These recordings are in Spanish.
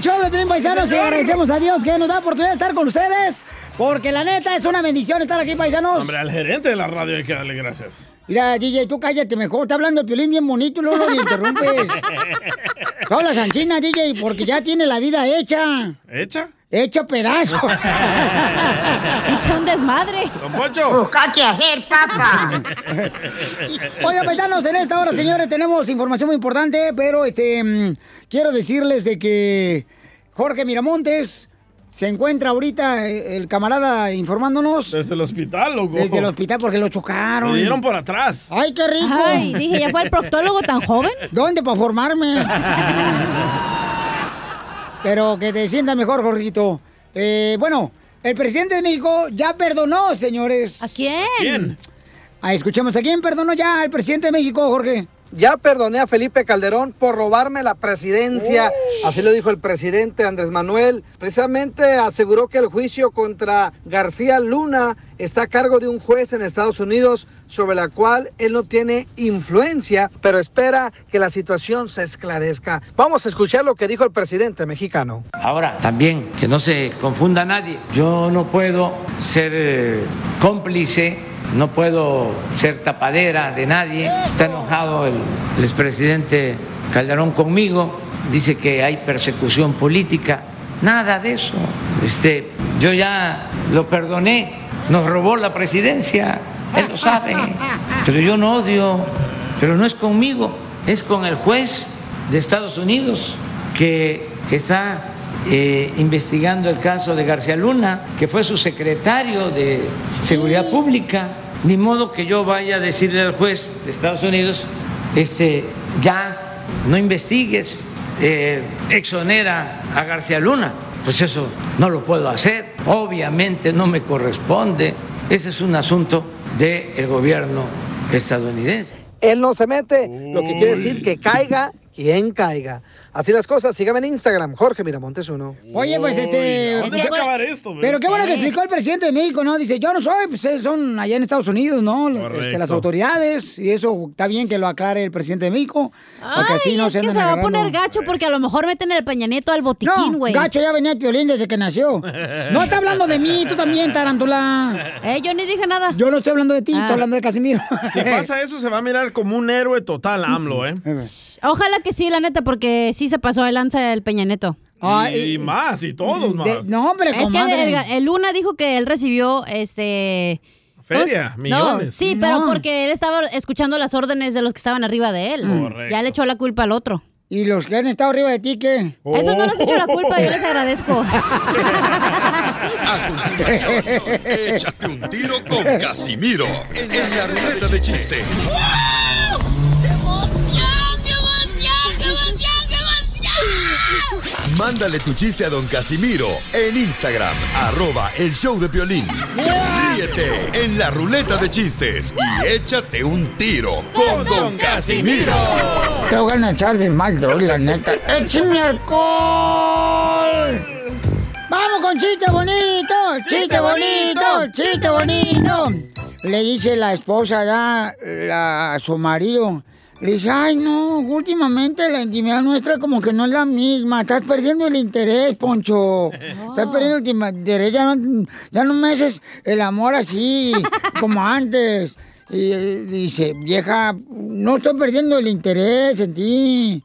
del show de Pelín Paisanos y agradecemos a Dios que nos da oportunidad de estar con ustedes. Porque la neta es una bendición estar aquí, paisanos. Hombre, al gerente de la radio hay que darle gracias. Mira, DJ, tú cállate mejor. Está hablando el Piolín bien bonito y luego lo interrumpes. Tú hablas anchina, DJ, porque ya tiene la vida hecha. ¿Hecha? Hecha pedazo. Echa un desmadre. Don Poncho. Busca qué hacer, papá. Oiga, paisanos, en esta hora, señores, tenemos información muy importante, pero este mm, quiero decirles de que Jorge Miramontes se encuentra ahorita eh, el camarada informándonos Desde el hospital, loco. desde el hospital porque lo chocaron. Me dieron por atrás. Ay, qué rico. Ay, dije, ¿ya fue el proctólogo tan joven? ¿Dónde para formarme? Pero que te sientas mejor, Jorgito. Eh, bueno, el presidente de México ya perdonó, señores. ¿A quién? ¿Quién? Ah, escuchemos, ¿a quién perdonó ya el presidente de México, Jorge? Ya perdoné a Felipe Calderón por robarme la presidencia. Así lo dijo el presidente Andrés Manuel. Precisamente aseguró que el juicio contra García Luna está a cargo de un juez en Estados Unidos sobre la cual él no tiene influencia, pero espera que la situación se esclarezca. Vamos a escuchar lo que dijo el presidente mexicano. Ahora, también, que no se confunda nadie, yo no puedo ser eh, cómplice, no puedo ser tapadera de nadie. Está enojado el, el expresidente Calderón conmigo, dice que hay persecución política. Nada de eso. Este, yo ya lo perdoné, nos robó la presidencia, él lo sabe, pero yo no odio, pero no es conmigo, es con el juez de Estados Unidos que está eh, investigando el caso de García Luna, que fue su secretario de Seguridad Pública. Ni modo que yo vaya a decirle al juez de Estados Unidos, este, ya no investigues, eh, exonera a García Luna. Pues eso no lo puedo hacer, obviamente no me corresponde. Ese es un asunto del gobierno estadounidense. Él no se mete, lo que quiere decir que caiga quien caiga. Así las cosas, sígame en Instagram, Jorge Miramontes uno. Oye, pues este. ¿Dónde va a acabar esto? Pero qué bueno que Sí. explicó el presidente de México, ¿no? Dice, yo no soy, pues eh, son allá en Estados Unidos, ¿no? Este, las autoridades, y eso está bien que lo aclare el presidente de México. Porque Ay, así no es se que se va a poner gacho porque a lo mejor meten el Peña Nieto al botiquín, No, güey. gacho ya venía el piolín desde que nació. No está hablando de mí, tú también, tarántula. Eh, yo ni dije nada. Yo no estoy hablando de ti, Ah. estoy hablando de Casimiro. Si pasa eso, se va a mirar como un héroe total, AMLO, ¿eh? Ojalá que sí, la neta, porque sí se pasó de lanza el Peña Neto. y, más, y todos más. de- no, hombre, Es que el, el Luna dijo que él recibió este. ¿cómo Feria, millones. No, sí, pero porque él estaba escuchando las órdenes de los que estaban arriba de él. Correcto. Ya le echó la culpa al otro. ¿Y los que han estado arriba de ti qué? Eso no les he hecho la culpa, yo les agradezco. A continuación, échate un tiro con Casimiro en la ruleta de chistes. Mándale tu chiste a Don Casimiro en Instagram, arroba el show de violín. Ríete en la ruleta de chistes y échate un tiro con Don Casimiro. Te voy a echar de mal, la neta. ¡Échame alcohol! Vamos con chiste bonito, chiste bonito, chiste bonito. Le dice la esposa ya la, a su marido. Dice, ay no, últimamente la intimidad nuestra como que no es la misma. Estás perdiendo el interés, Poncho. Estás perdiendo el interés. Ya no, ya no me haces el amor así como antes. Y eh, dice, vieja, no estoy perdiendo el interés en ti.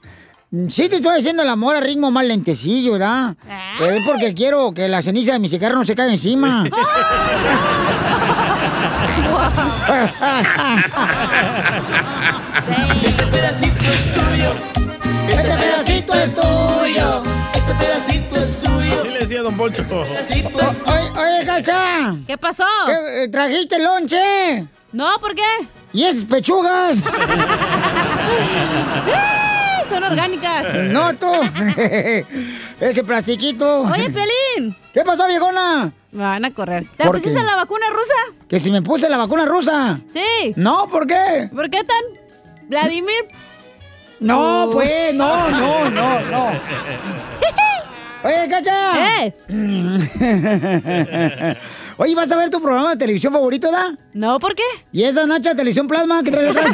Sí te estoy haciendo el amor a ritmo más lentecillo, ¿verdad? Pero es porque quiero que la ceniza de mi cigarro no se caiga encima. Este pedacito es tuyo. Este pedacito es tuyo. Este pedacito es tuyo. Así le decía Don Poncho. Oye, oye, Cacha. ¿Qué pasó? ¿Qué, eh, ¿Trajiste lonche? No, ¿por qué? ¿Y esas pechugas? ¡Ay, Son orgánicas. No, tú. Ese plastiquito. Oye, Pelín. ¿Qué pasó, viejona? Me van a correr. ¿Te ¿Por pusiste qué? la vacuna rusa? Que si me puse la vacuna rusa. Sí. No, ¿por qué? ¿Por qué tan? Vladimir. No, Oh. pues, no, no, no, no. Oye, Cacha. ¿Eh? Oye, ¿vas a ver tu programa de televisión favorito, da? No, ¿por qué? ¿Y esa Nacha Televisión Plasma que traes atrás?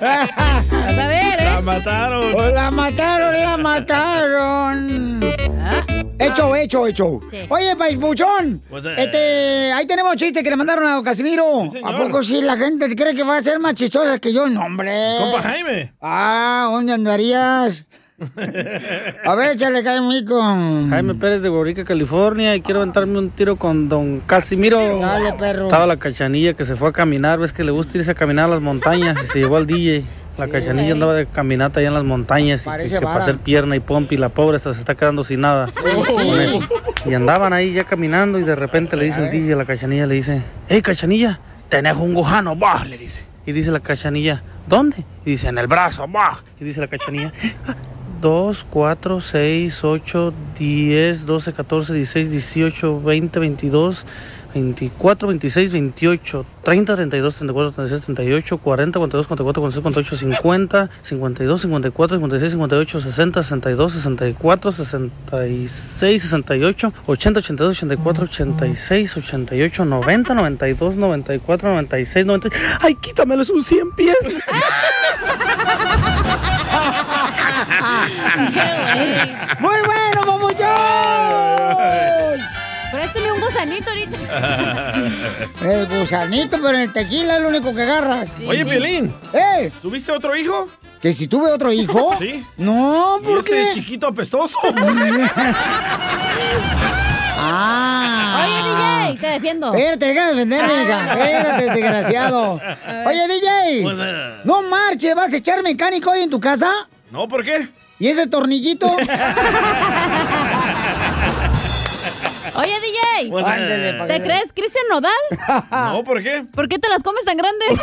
Vas a ver, ¿eh? La mataron. Oh, La mataron, la mataron. Hecho, hecho, hecho. Sí. Oye, Paispuchón, Pues, eh. este, ahí tenemos chiste que le mandaron a Casimiro. ¿A poco sí la gente cree que va a ser más chistosa que yo? No, hombre. Compa Jaime. Ah, ¿dónde andarías? A ver, échale, Caimito. Jaime Pérez de Borica, California, y quiero aventarme un tiro con don Casimiro. Dale, perro. Estaba la cachanilla que se fue a caminar, ves que le gusta irse a caminar a las montañas y se llevó al DJ. La cachanilla andaba de caminata allá en las montañas y que, que para hacer pierna y pompi, la pobre hasta se está quedando sin nada con eso. Y andaban ahí ya caminando y de repente le dice el DJ a la cachanilla, le dice, hey cachanilla, tenés un gujano, bah, le dice. Y dice la cachanilla, ¿dónde? Y dice, en el brazo, bah. Y dice la cachanilla, 2, 4, 6, 8, 10, 12, 14, 16, 18, 20, 22, 24, 26, 28, 30, 32, 34, 36, 38, 40, 42, 44, 46, 48, 50, 52, 54, 56, 58, 60, 62, 64, 66, 68, 80, 82, 84, 86, 88, 90, 92, 94, 96, 90. ¡Ay, quítamelos un 100 pies! ¡Muy bueno, papuchón! Gusanito ahorita. El gusanito, pero en el tequila es lo único que agarras. Oye, Piolín, ¿Eh? ¿tuviste otro hijo? ¿Que si tuve otro hijo? Sí. No, ¿Y ¿por ese qué? chiquito apestoso? Ah. Oye, DJ, te defiendo. Espérate, deja de defenderme, hija. Espérate, desgraciado. Oye, DJ. Pues, eh. No marche, ¿vas a echar mecánico hoy en tu casa? No, ¿por qué? ¿Y ese tornillito? Oye, DJ. Pues, eh. ¿Te crees Cristian Nodal? No, ¿por qué? ¿Por qué te las comes tan grandes?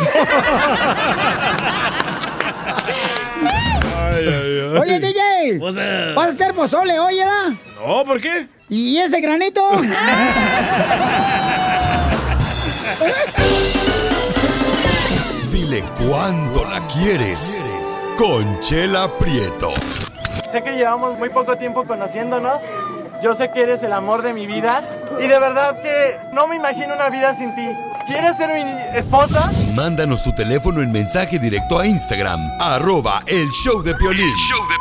Ay, ay, ay. Oye, DJ. ¿Vas a hacer pozole hoy, ¿verdad? No, ¿por qué? ¿Y ese granito? Dile cuándo la quieres. Conchela Prieto. Sé que llevamos muy poco tiempo conociéndonos. Yo sé que eres el amor de mi vida. Y de verdad que no me imagino una vida sin ti. ¿Quieres ser mi esposa? Mándanos tu teléfono en mensaje directo a Instagram, arroba el show de Piolín. show de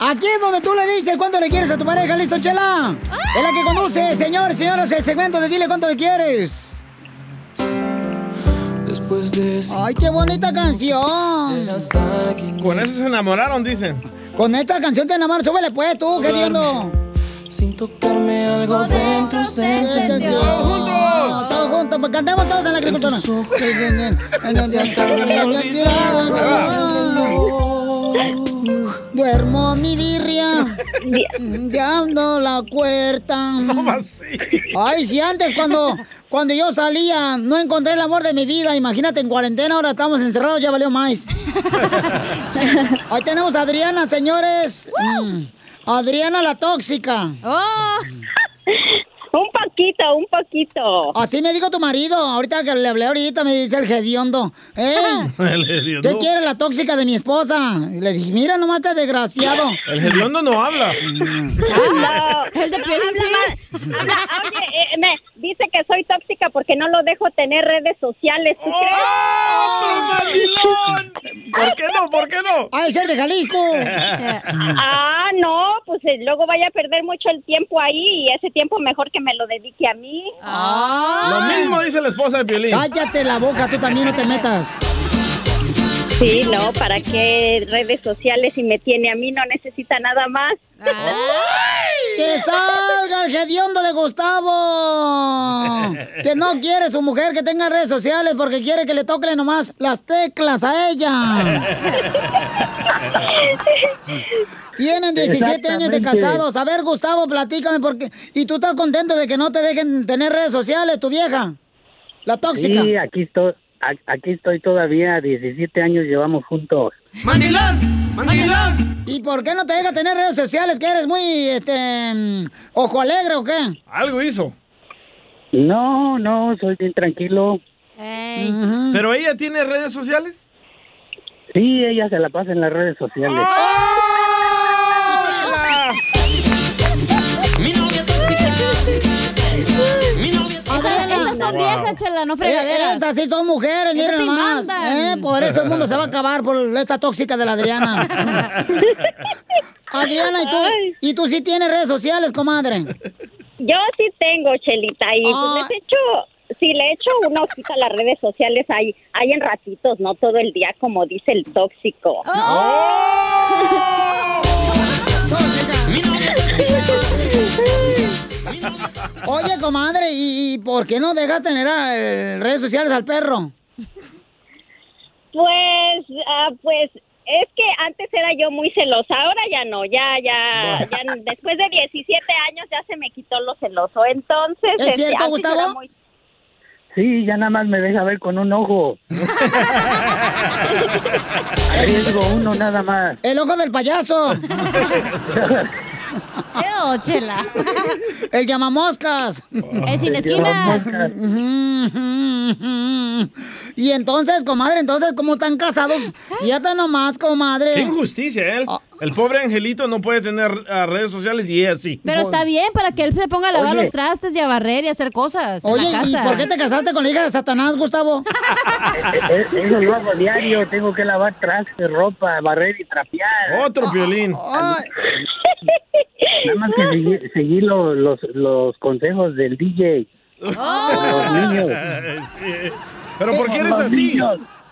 Aquí es donde tú le dices cuánto le quieres a tu pareja, ¿listo, Chela? Es la que conduce, señores, señoras, el segmento de Dile cuánto le quieres. Después de Ay, qué bonita canción. Con eso se enamoraron, dicen. Con esta canción te enamoras, súbele pues tú, ¿qué entiendo? sin tocarme algo dentro se encendió. Todos juntos, todos juntos, pues cantemos todos en la agricultura. Duermo mi birria, dando la puerta. ¿Cómo así? Ay, si antes cuando, cuando yo salía no encontré el amor de mi vida, imagínate en cuarentena, ahora estamos encerrados, ya valió más. Ahí tenemos a Adriana, señores. Mm, Adriana la tóxica. ¡Oh! Un poquito, un poquito. Así me dijo tu marido. Ahorita que le hablé ahorita me dice el hediondo. ¡Ey! El hediondo. ¿Qué quiere la tóxica de mi esposa? Y le dije, mira nomás este desgraciado. El hediondo no habla. No, El de Piolín, habla sí. habla- oye, eh, me dice que soy tóxica porque no lo dejo tener redes sociales. ¿Tú ¡Oh, crees? ¿Por qué no? ¿Por qué no? ¡Ay, ser de Jalisco! Ah, no, pues eh, luego vaya a perder mucho el tiempo ahí y ese tiempo mejor que me lo dedique a mí. Lo mismo dice la esposa de Piolín. Cállate la boca, tú también no te metas. Sí, no, ¿para qué redes sociales si me tiene a mí? No necesita nada más. ¡Que salga el hediondo de Gustavo! Que no quiere su mujer que tenga redes sociales porque quiere que le toquen nomás las teclas a ella. Tienen 17 años de casados. A ver, Gustavo, platícame porque... ¿Y tú estás contento de que no te dejen tener redes sociales, tu vieja? La tóxica. Sí, aquí estoy, aquí estoy todavía, 17 años llevamos juntos. ¡Mandilón! ¡Mandilón! ¿Y por qué no te deja tener redes sociales? ¿Que eres muy, este, mm, ojo alegre o qué? Algo hizo. No, no, soy bien tranquilo. ¿Pero ella tiene redes sociales? Sí, ella se la pasa en las redes sociales. Esas viejas, chela, no fregaderas. Esas sí son mujeres, miren sí mandan. ¿eh? Por eso el mundo se va a acabar por esta tóxica de la Adriana. Adriana, ¿y tú, ¿y tú sí tienes redes sociales, comadre? Yo sí tengo, Chelita, y pues les echo, si le echo una hojita a las redes sociales, hay, hay en ratitos, no todo el día, como dice el tóxico. Oye, comadre, ¿y, por qué no dejas tener eh, redes sociales al perro? Pues, ah, pues, es que antes era yo muy celosa, ahora ya no, ya, ya, ya, después de 17 años ya se me quitó lo celoso, entonces... ¿Es este, cierto, Gustavo? muy- Sí, ya nada más me deja ver con un ojo. Arriesgo uno nada más. El ojo del payaso. ¡Eo, chela! El llamamoscas. El sin esquinas. Y entonces, comadre, entonces, ¿cómo están casados? Fíjate nomás, comadre. Qué injusticia, ¿eh? El pobre angelito no puede tener ah, redes sociales y ella sí. Pero está bien para que él se ponga a lavar Oye. los trastes y a barrer y a hacer cosas Oye, en la ¿y por qué te casaste con la hija de Satanás, Gustavo? Eh, Eso lo hago diario, tengo que lavar trastes, ropa, barrer y trapear. Otro violín. Nada más que seguir, seguir lo- los, los consejos del DJ. Los niños. Pero ¿por qué eres así?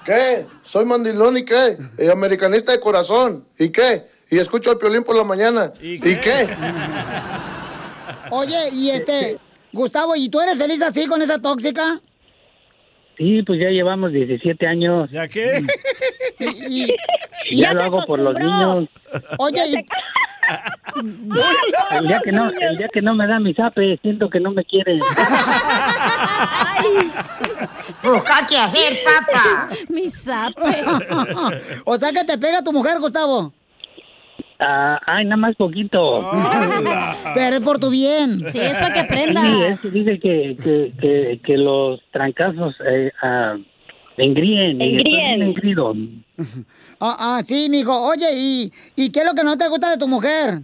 ¿Qué? Soy mandilón y qué? Eh, americanista de corazón. ¿Y qué? Y escucho al piolín por la mañana. ¿Y qué? Oye, y este, Gustavo, ¿y tú eres feliz así con esa tóxica? Sí, pues ya llevamos 17 años. ¿Ya qué? Y, y- Ya lo hago por los niños. Oye, y- El día que no, el día que no me da mi zape, siento que no me quieren. Busca qué hacer, papá. Mi zape. o sea que te pega tu mujer, Gustavo. Ah, ay, nada más poquito. Pero es por tu bien. Sí, es para que Sí, es que dice que, que, que, que los trancazos eh, ah, engríen. engrido. Ah, ah, sí, mijo. Oye, ¿y, ¿y qué es lo que no te gusta de tu mujer?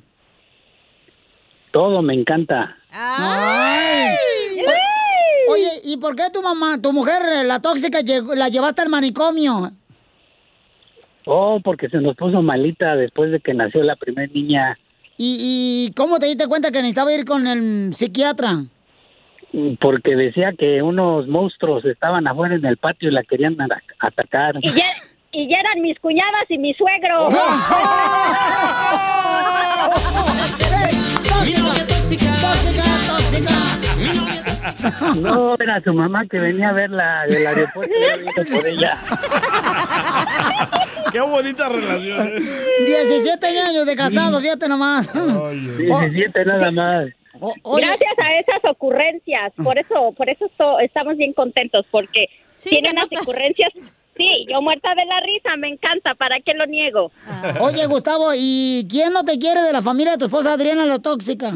Todo me encanta. Ay. O- Oye, ¿y por qué tu mamá, tu mujer, la tóxica, la llevaste al manicomio? Oh, porque se nos puso malita después de que nació la primera niña. ¿Y, ¿Y cómo te diste cuenta que necesitaba ir con el psiquiatra? Porque decía que unos monstruos estaban afuera en el patio y la querían ata- atacar. Y ya, y ya eran mis cuñadas y mi suegro. No, era su mamá que venía a verla del aeropuerto y por ella. Qué bonita relación. ¿eh? 17 años de casados, fíjate nomás. 17 nada más. Gracias a esas ocurrencias, por eso, por eso estamos bien contentos, porque tienen unas ocurrencias. Sí, yo muerta de la risa, me encanta, ¿para qué lo niego? Oye, Gustavo, ¿y quién no te quiere de la familia de tu esposa Adriana, la tóxica?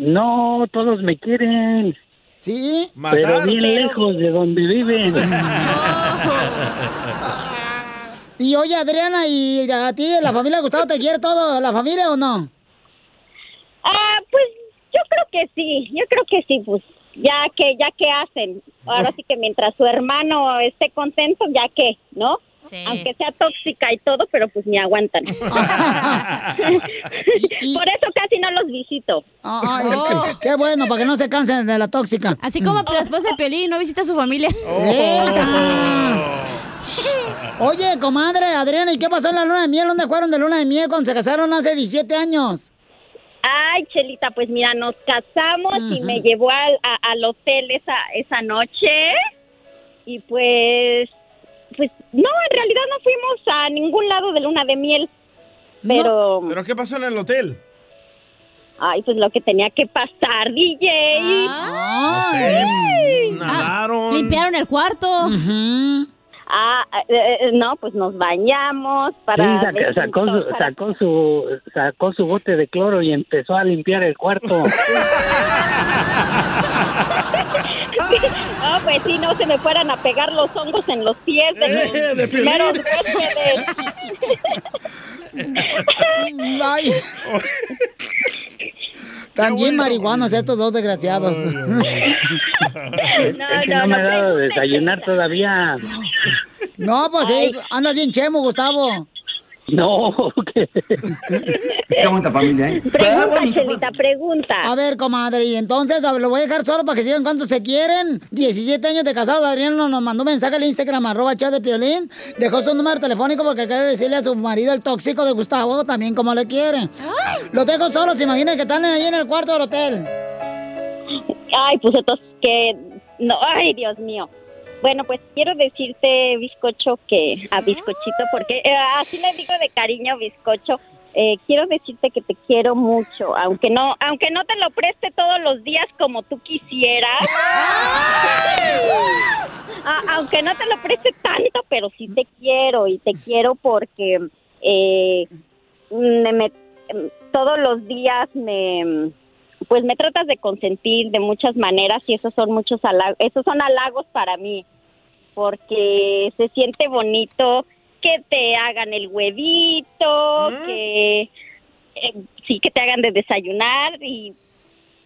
No, todos me quieren. ¿Sí? Pero bien lejos de donde viven. Y oye, Adriana, ¿y a ti, la familia de Gustavo, te quiere todo, la familia o no? Ah, pues yo creo que sí, yo creo que sí, pues ya que ya que hacen. Ahora sí que mientras su hermano esté contento, ya que, ¿no? Aunque sea tóxica y todo, pero pues me aguantan. Por eso casi no los visito. Ay, qué, qué bueno, para que no se cansen de la tóxica. Así como la esposa de Piolín, no visita a su familia. Oye, comadre, Adriana, ¿y qué pasó en la luna de miel? ¿Dónde fueron de luna de miel cuando se casaron hace 17 años? Ay, Chelita, pues mira, nos casamos y me llevó al, a- al hotel esa, esa noche. Y pues, pues, no, en realidad no fuimos a ningún lado de luna de miel. Pero, ¿Pero qué pasó en el hotel? ay, pues lo que tenía que pasar, DJ. No sé, nadaron. Limpiaron el cuarto. Ah, eh, eh, no, pues nos bañamos Sí, para... saca- sacó, su, sacó, su, sacó su bote de cloro y empezó a limpiar el cuarto. No, pues sí, no se me fueran a pegar los hongos en los pies de los Eh, de primeros huéspedes. Ay. También marihuanos estos dos desgraciados. es que no, me ha dado de desayunar todavía. No, pues sí, anda bien chemo, Gustavo. No, ¿qué? Qué bonita familia, ¿eh? Pregunta, Chelita, pregunta. A ver, comadre, y entonces a ver, lo voy a dejar solo para que sigan cuánto se quieren. 17 años de casado, Adrián nos nos mandó un mensaje al Instagram, arroba chat de Piolín. Dejó su número telefónico porque quiere decirle a su marido, el tóxico de Gustavo, también como le quiere. Lo dejo solo, se imaginen que están ahí en el cuarto del hotel. Ay, pues entonces que... No, ay, Dios mío. Bueno, pues quiero decirte, bizcocho, que a bizcochito, porque eh, así le digo de cariño, bizcocho. eh, quiero decirte que te quiero mucho, aunque no, aunque no te lo preste todos los días como tú quisieras. A- aunque no te lo preste tanto, pero sí te quiero y te quiero porque eh, me- me- todos los días me pues me tratas de consentir de muchas maneras y esos son muchos halagos, esos son halagos para mí porque se siente bonito que te hagan el huevito, que eh, sí que te hagan de desayunar y,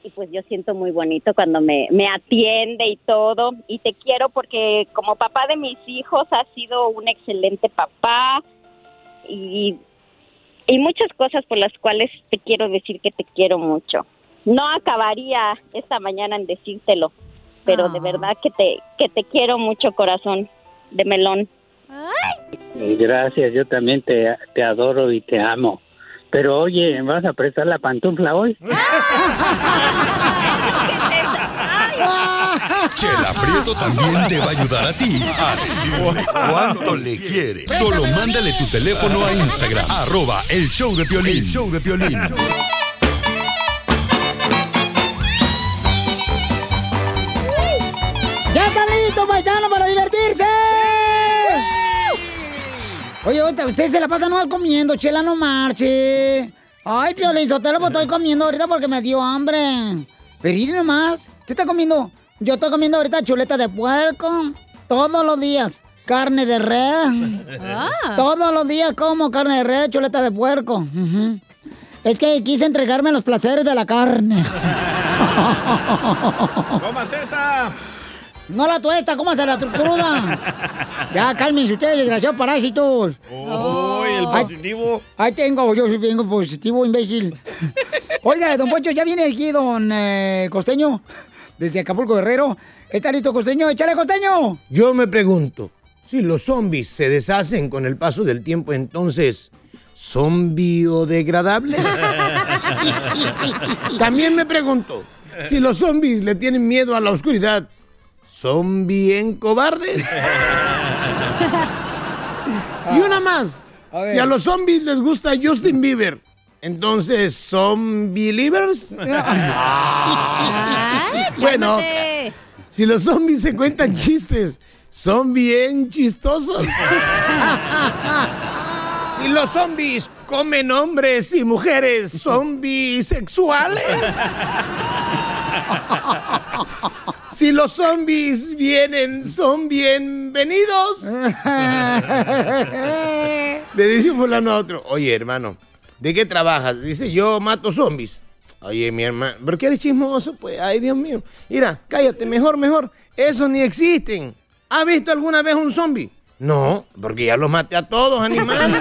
y pues yo siento muy bonito cuando me, me atiende y todo. Y te quiero porque como papá de mis hijos has sido un excelente papá y, y muchas cosas por las cuales te quiero decir que te quiero mucho. No acabaría esta mañana en decírtelo, pero de verdad que te, que te quiero mucho, corazón de melón. Gracias, yo también te, te adoro y te amo. Pero oye, ¿vas a prestar la pantufla hoy? Chela Prieto también te va a ayudar a ti a decirle cuánto le quieres. Solo mándale tu teléfono a Instagram, arroba el show de Piolín. El show de Piolín. Divertirse! Oye, ahorita ustedes se la pasan nomás comiendo, chela, no marche. Ay, Piolín, Sotelo, pues estoy comiendo ahorita porque me dio hambre. Pero miren nomás, ¿qué está comiendo? Yo estoy comiendo ahorita chuleta de puerco, todos los días. Carne de res. Todos los días como carne de res, chuleta de puerco. Es que quise entregarme los placeres de la carne. ¡Comas esta! No la tuesta, ¿cómo se la cruda? Ya, cálmense ustedes, desgraciados parásitos. ¡Uy, el positivo! Ahí tengo, yo soy vengo positivo, imbécil. Oiga, don Poncho, ya viene aquí don eh, Costeño, desde Acapulco Guerrero. ¿Está listo, Costeño? ¡Échale, Costeño! Yo me pregunto, si los zombies se deshacen con el paso del tiempo, entonces, ¿son biodegradables? También me pregunto, si los zombies le tienen miedo a la oscuridad, ¿son bien cobardes? y una más, A si a los zombies les gusta Justin Bieber, entonces, ¿son believers? bueno, si los zombies se cuentan chistes, ¿son bien chistosos? si los zombies comen hombres y mujeres zombies sexuales. Si los zombies vienen, son bienvenidos. Le dice un fulano a otro, oye hermano, ¿de qué trabajas? Dice, yo mato zombies. Oye, mi hermano, ¿por qué eres chismoso? Pues, ay, Dios mío. Mira, cállate, mejor, mejor. Esos ni existen. ¿Has visto alguna vez un zombie? No, porque ya los maté a todos, animales.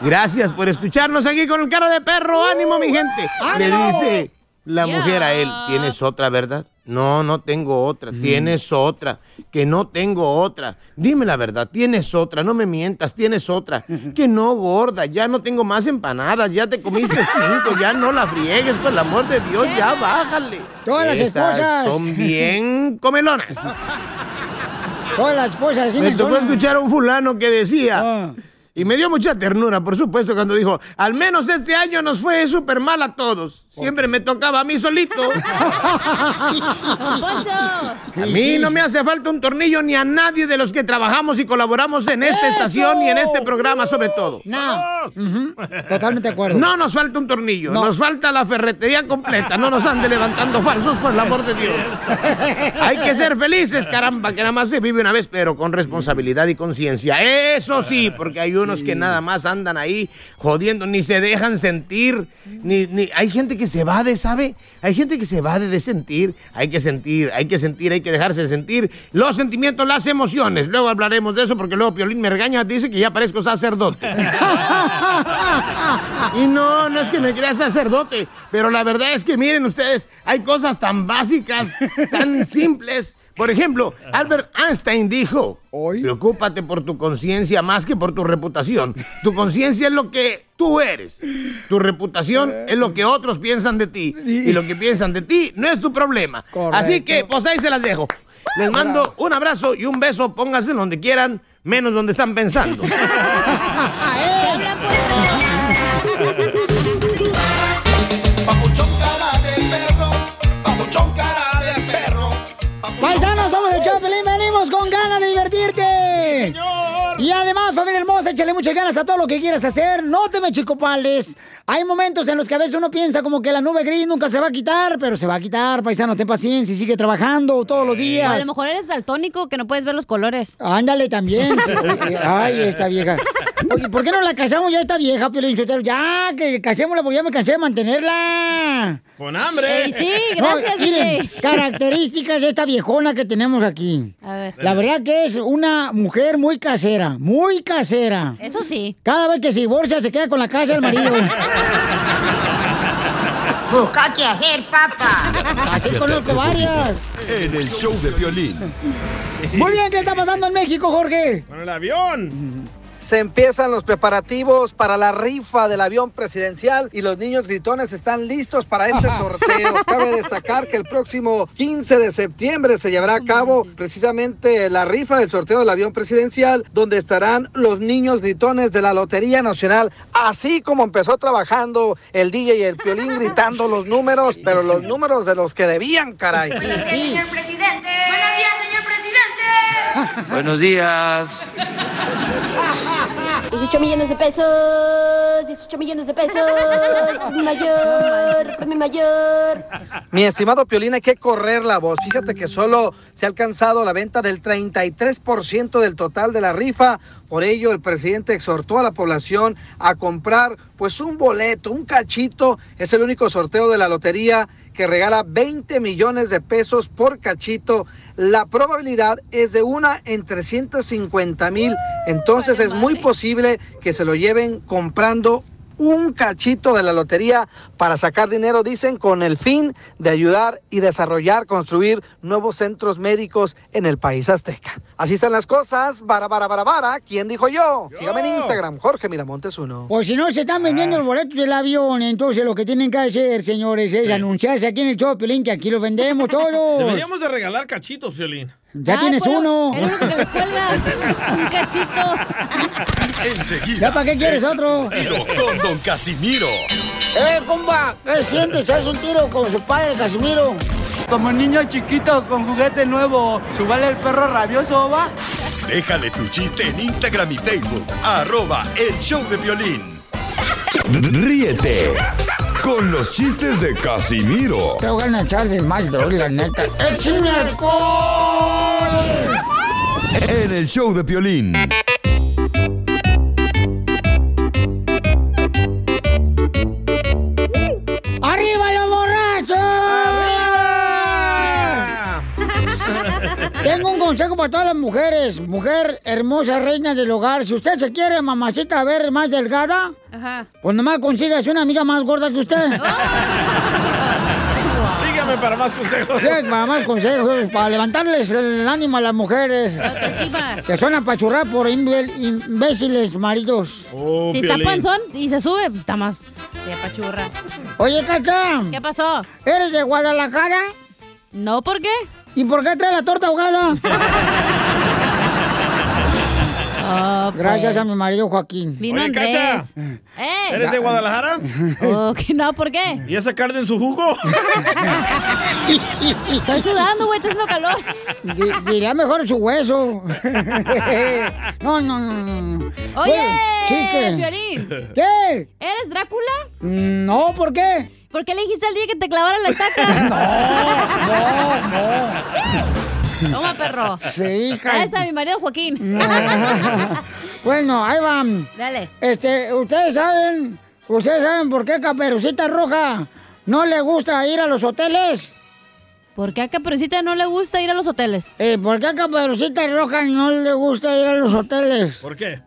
Gracias por escucharnos aquí con el cara de perro. Ánimo, mi gente. Le dice la mujer a él, ¿tienes otra, verdad? No, no tengo otra. Tienes otra. Que no tengo otra. Dime la verdad, tienes otra. No me mientas, tienes otra. Que no, gorda. Ya no tengo más empanadas. Ya te comiste cinco. Ya no la friegues, por el amor de Dios. Ya bájale. Todas las Esas esposas. son bien comelonas. Todas las esposas. Me tocó son. escuchar a un fulano que decía, y me dio mucha ternura, por supuesto, cuando dijo, al menos este año nos fue súper mal a todos. Siempre me tocaba a mí solito. A mí no me hace falta un tornillo ni a nadie de los que trabajamos y colaboramos en esta ¡Eso! estación y en este programa sobre todo. No. Totalmente de acuerdo. No nos falta un tornillo, No. nos falta la ferretería completa, no nos ande levantando falsos, por el amor de Dios. Hay que ser felices, caramba, que nada más se vive una vez, pero con responsabilidad y conciencia. Eso sí, porque hay unos que nada más andan ahí jodiendo, ni se dejan sentir, ni, ni hay gente que se evade, ¿sabe? Hay gente que se evade de sentir, hay que sentir, hay que sentir, hay que dejarse sentir los sentimientos, las emociones. Luego hablaremos de eso porque luego Piolín me regaña, dice que ya parezco sacerdote. Y no, no es que me crea sacerdote, pero la verdad es que miren ustedes, hay cosas tan básicas, tan simples. Por ejemplo, Albert Einstein dijo, preocúpate por tu conciencia más que por tu reputación. Tu conciencia es lo que tú eres. Tu reputación es lo que otros piensan de ti. Y lo que piensan de ti no es tu problema. Así que, pues ahí se las dejo. Les mando un abrazo y un beso, pónganse donde quieran, menos donde están pensando. venimos con ganas de divertirte. Y además, familia hermosa, échale muchas ganas a todo lo que quieras hacer. No te me chicopales. Hay momentos en los que a veces uno piensa como que la nube gris nunca se va a quitar, pero se va a quitar, paisano, ten paciencia y sigue trabajando todos los O días. a lo mejor eres daltónico que no puedes ver los colores. Ándale también. sí. Ay, esta vieja. Oye, ¿por qué no la casamos ya esta vieja, Piolín? Ya, que casémosla porque ya me cansé de mantenerla. Con hambre. Ey, sí, gracias, miren, características de esta viejona que tenemos aquí. A ver. La verdad que es una mujer muy casera, muy casera. Eso sí. Cada vez que se divorcia se queda con la casa del marido. Busca qué hacer, papá. Así conozco varias. En el show de violín. Muy bien, ¿qué está pasando en México, Jorge? Con el avión. Se empiezan los preparativos para la rifa del avión presidencial y los niños gritones están listos para este sorteo. Cabe destacar que el próximo 15 de septiembre se llevará a cabo precisamente la rifa del sorteo del avión presidencial, donde estarán los niños gritones de la Lotería Nacional, así como empezó trabajando el DJ y el Piolín gritando los números, pero los números de los que debían, caray. Buenos días, señor presidente. Buenos días, señor presidente. Buenos días. 18 millones de pesos, 18 millones de pesos, mayor, premio mayor. Mi estimado Piolín, hay que correr la voz. Fíjate que solo se ha alcanzado la venta del 33% del total de la rifa. Por ello, el presidente exhortó a la población a comprar pues un boleto, un cachito. Es el único sorteo de la lotería que regala 20 millones de pesos por cachito. La probabilidad es de una en 350 mil. Entonces es muy posible que se lo lleven comprando un cachito de la lotería para sacar dinero, dicen, con el fin de ayudar y desarrollar, construir nuevos centros médicos en el país azteca. Así están las cosas. Bara, bara, bara, bara. ¿Quién dijo yo? Sígame en Instagram, Jorge Miramontes uno. Pues si no se están vendiendo los boletos del avión, entonces lo que tienen que hacer, señores, es anunciarse aquí en el Chopelín, que aquí los vendemos todos. Deberíamos de regalar cachitos, Violín. Ya tienes uno. El único que les cuelga. Un cachito. Enseguida. ¿Ya para qué quieres otro? Tiro con Don Casimiro. ¡Eh, compa! ¿Qué sientes? ¿Haz un tiro con su padre, Casimiro? Como niño chiquito con juguete nuevo, ¿subale el perro rabioso, va? Déjale tu chiste en Instagram y Facebook. Arroba El Show de Violín. Ríete con los chistes de Casimiro Te voy a echar de mal, droga, la neta. ¡Échame alcohol! en El Show de Violín. Consejo para todas las mujeres. Mujer hermosa, reina del hogar. Si usted se quiere, mamacita, ver más delgada, Ajá. pues nomás consígase una amiga más gorda que usted. Sígame para más consejos. Sí, para más consejos, para levantarles el ánimo a las mujeres. Que son apachurradas por imbéciles maridos. Oh, si está panzón y se sube, pues está más. Se apachurra. Oye, Cacha. ¿Qué pasó? ¿Eres de Guadalajara? No, ¿por qué? ¿Y por qué trae la torta ahogada? Oh, pues. Gracias a mi marido Joaquín. Vino Oye, Cacha. Andrés. ¡Eh! ¿Eres de Guadalajara? Oh, no, ¿por qué? ¿Y esa carne en su jugo? Estoy sudando, güey, está haciendo calor. Di- Diría mejor su hueso. No, no, no, no. Oye, Sí, ¿qué? ¿Eres Drácula? No, ¿por qué? ¿Por qué le dijiste el día que te clavaran la estaca? no, Toma, perro. Sí, hija. Esa, mi marido Joaquín. Bueno, ahí van. Dale. Este, ustedes saben, ustedes saben por qué Caperucita Roja no le gusta ir a los hoteles. ¿Por qué a Caperucita no le gusta ir a los hoteles? Eh, ¿Por qué a Caperucita Roja no le gusta ir a los hoteles? ¿Por qué?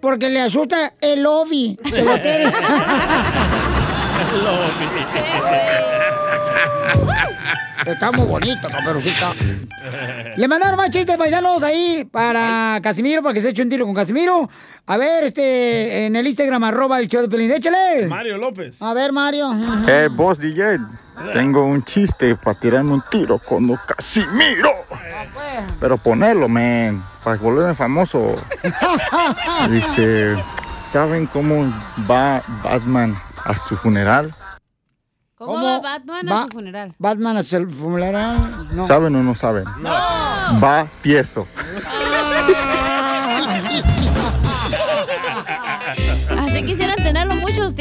Porque le asusta el lobby del hotel. Está muy bonito, Caperucita. Le mandaron más chistes paisanos ahí para Casimiro, para que se eche un tiro con Casimiro. A ver, este, en el Instagram, arroba el show de Pelín. Échale. Mario López. A ver, Mario. Eh, vos DJ, tengo un chiste para tirarme un tiro con Don Casimiro. Pero ponerlo, man, para volverme famoso. Dice, ¿saben cómo va Batman a su funeral? ¿Cómo, va Batman a su funeral? Batman a su funeral. No. ¿Saben o no saben? Va tieso. Así quisieran tenerlo muchos,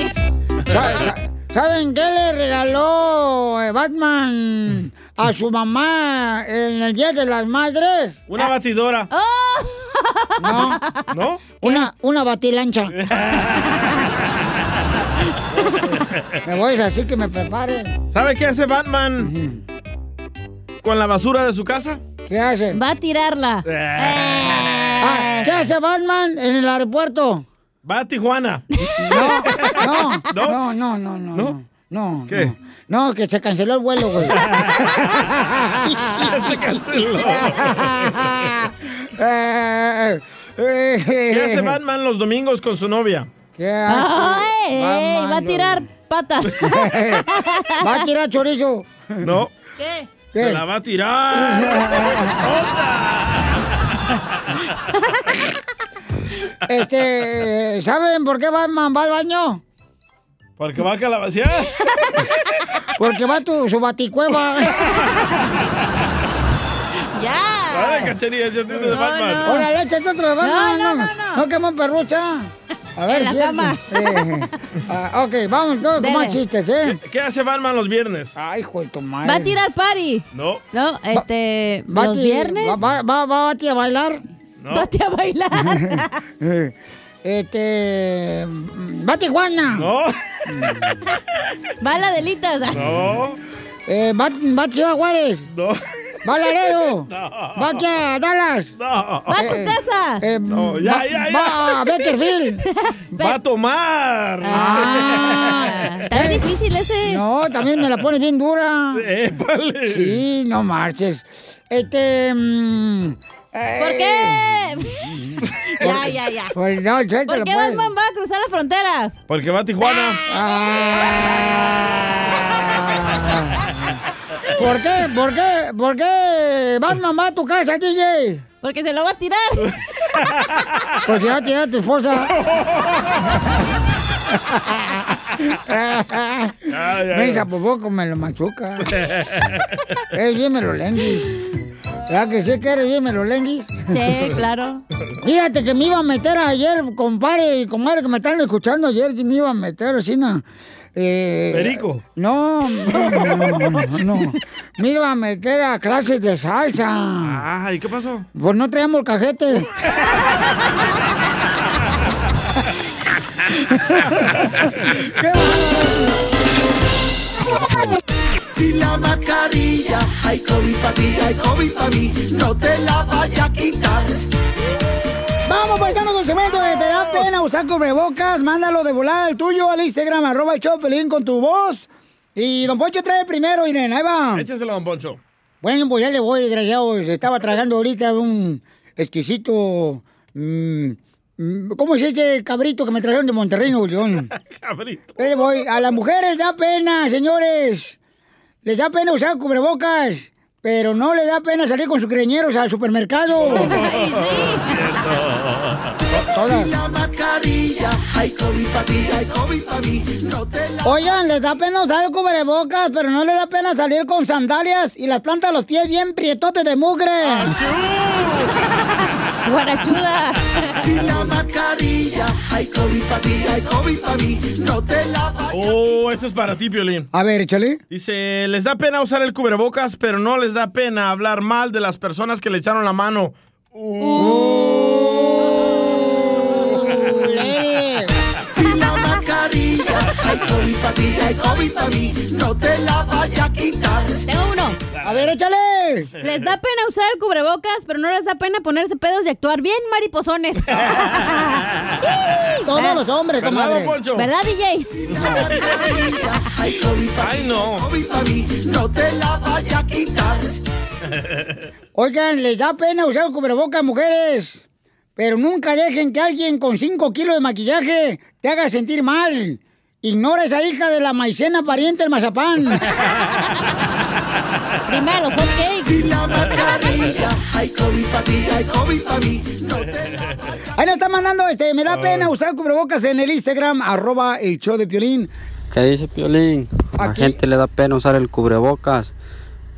sa- ¿Saben qué le regaló eh, Batman a su mamá en el Día de las Madres? Una batidora. No, ¿No? una, una batilancha. Me voy así que me prepare. ¿Sabe qué hace Batman con la basura de su casa? ¿Qué hace? Va a tirarla. Ah, ¿Qué hace Batman en el aeropuerto? Va a Tijuana. No, no, no, no, no, no. No. ¿Qué? No, no, que se canceló el vuelo, güey. se canceló. Eh, eh, ¿Qué hace Batman los domingos con su novia? ¿Qué hace? Ay, Batman, va a tirar pata. Va a tirar chorizo. No. ¿Qué? ¿Qué? Se la va a tirar. Este, ¿saben por qué Batman va al baño? Porque va a calabacear. Porque va a tu, su baticueva. Ya. Ay, cachanilla, ya tienes de Batman. Órale, échate otro de Batman. No, no, No, no, no. no quemo perrucha. A ver, En la si cama. eh, ah, ok, vamos todos con más chistes, ¿eh? ¿Qué hace Batman los viernes? Ay, hijo de tu madre. Va a tirar party. No. No, este. Va a los ti- viernes. Va, va, va, va a ti a bailar. No. Va a bailar. Este. mm, Va a Tijuana. No. Va a la delitas. No. Eh, va, va a Ciudad Juárez. No. Va a Laredo. No. Va aquí a Dallas. No. Va a tu Eh, casa. Eh, No, ya, va, ya, ya. va a Beckerfield. Va a tomar. Ah, está bien difícil ese. No, también me la pones bien dura. Épale. Sí, no marches. Este. mm, eh, ¿Por qué? ya, ya, ya. Pues no, ¿Por qué pues. Batman va a cruzar la frontera? Porque va a Tijuana. Ah. ¿Por qué? ¿Por qué? ¿Por qué Batman va a tu casa, DJ? Porque se lo va a tirar. Porque va a tirar a tu esposa. Ya, ya, Me ya. por poco me lo machuca. es bien me lo lengui. ¿Verdad que sí que eres bien melolenguis? Sí, claro. Fíjate que me iba a meter ayer, compadre y comadre que me están escuchando ayer, me iba a meter así, ¿no? Eh, Perico. No, no, no, no, no, no. Me iba a meter a clases de salsa. Ah, ¿y qué pasó? Pues no traíamos el cajete. Si la mascarilla, hay COVID para ti, hay COVID para mí, no te la vaya a quitar. Vamos, paisanos, con cemento. ¿Te da pena usar cubrebocas? Mándalo de volada el tuyo al Instagram, arroba el show con tu voz. Y Don Poncho trae primero, Irene, ahí va. Échaselo, don Poncho. Bueno, pues ya le voy, desgraciado. Se estaba tragando ahorita un exquisito... mm, mm, ¿Cómo se dice cabrito que me trajeron de Monterrey, Nuevo León? Cabrito. Ahí le voy. A las mujeres da pena, señores. Les da pena usar cubrebocas, pero no les da pena salir con sus greñeros al supermercado. Oigan, les da pena usar el cubrebocas, pero no les da pena salir con sandalias y las plantas de los pies bien prietotes de mugre. Guarachuda. Si la mascarilla, hay COVID para ti, hay COVID para mí, no te la vaya Oh, esto es para ti, Piolín. A ver, échale. Dice, les da pena usar el cubrebocas, pero no les da pena hablar mal de las personas que le echaron la mano. Si la mascarilla, hay COVID para ti, hay COVID para mí, no te la vaya a quitar. Tengo uno. A ver, échale. Les da pena usar el cubrebocas, pero no les da pena ponerse pedos y actuar bien mariposones. Todos los hombres, ¿Verdad, comadre. don Poncho? ¿Verdad, DJ? Ay, no. no te la vaya a quitar. Oigan, les da pena usar el cubrebocas, mujeres. Pero nunca dejen que alguien con 5 kilos de maquillaje te haga sentir mal. Ignora a esa hija de la maicena pariente del mazapán. Primero, los hot cakes. Si la mascarilla, hay COVID para ti, hay COVID para mí, no te la Ahí nos está mandando, este, me da pena usar cubrebocas en el Instagram, arroba el show de Piolín. ¿Qué dice Piolín? A la gente le da pena usar el cubrebocas,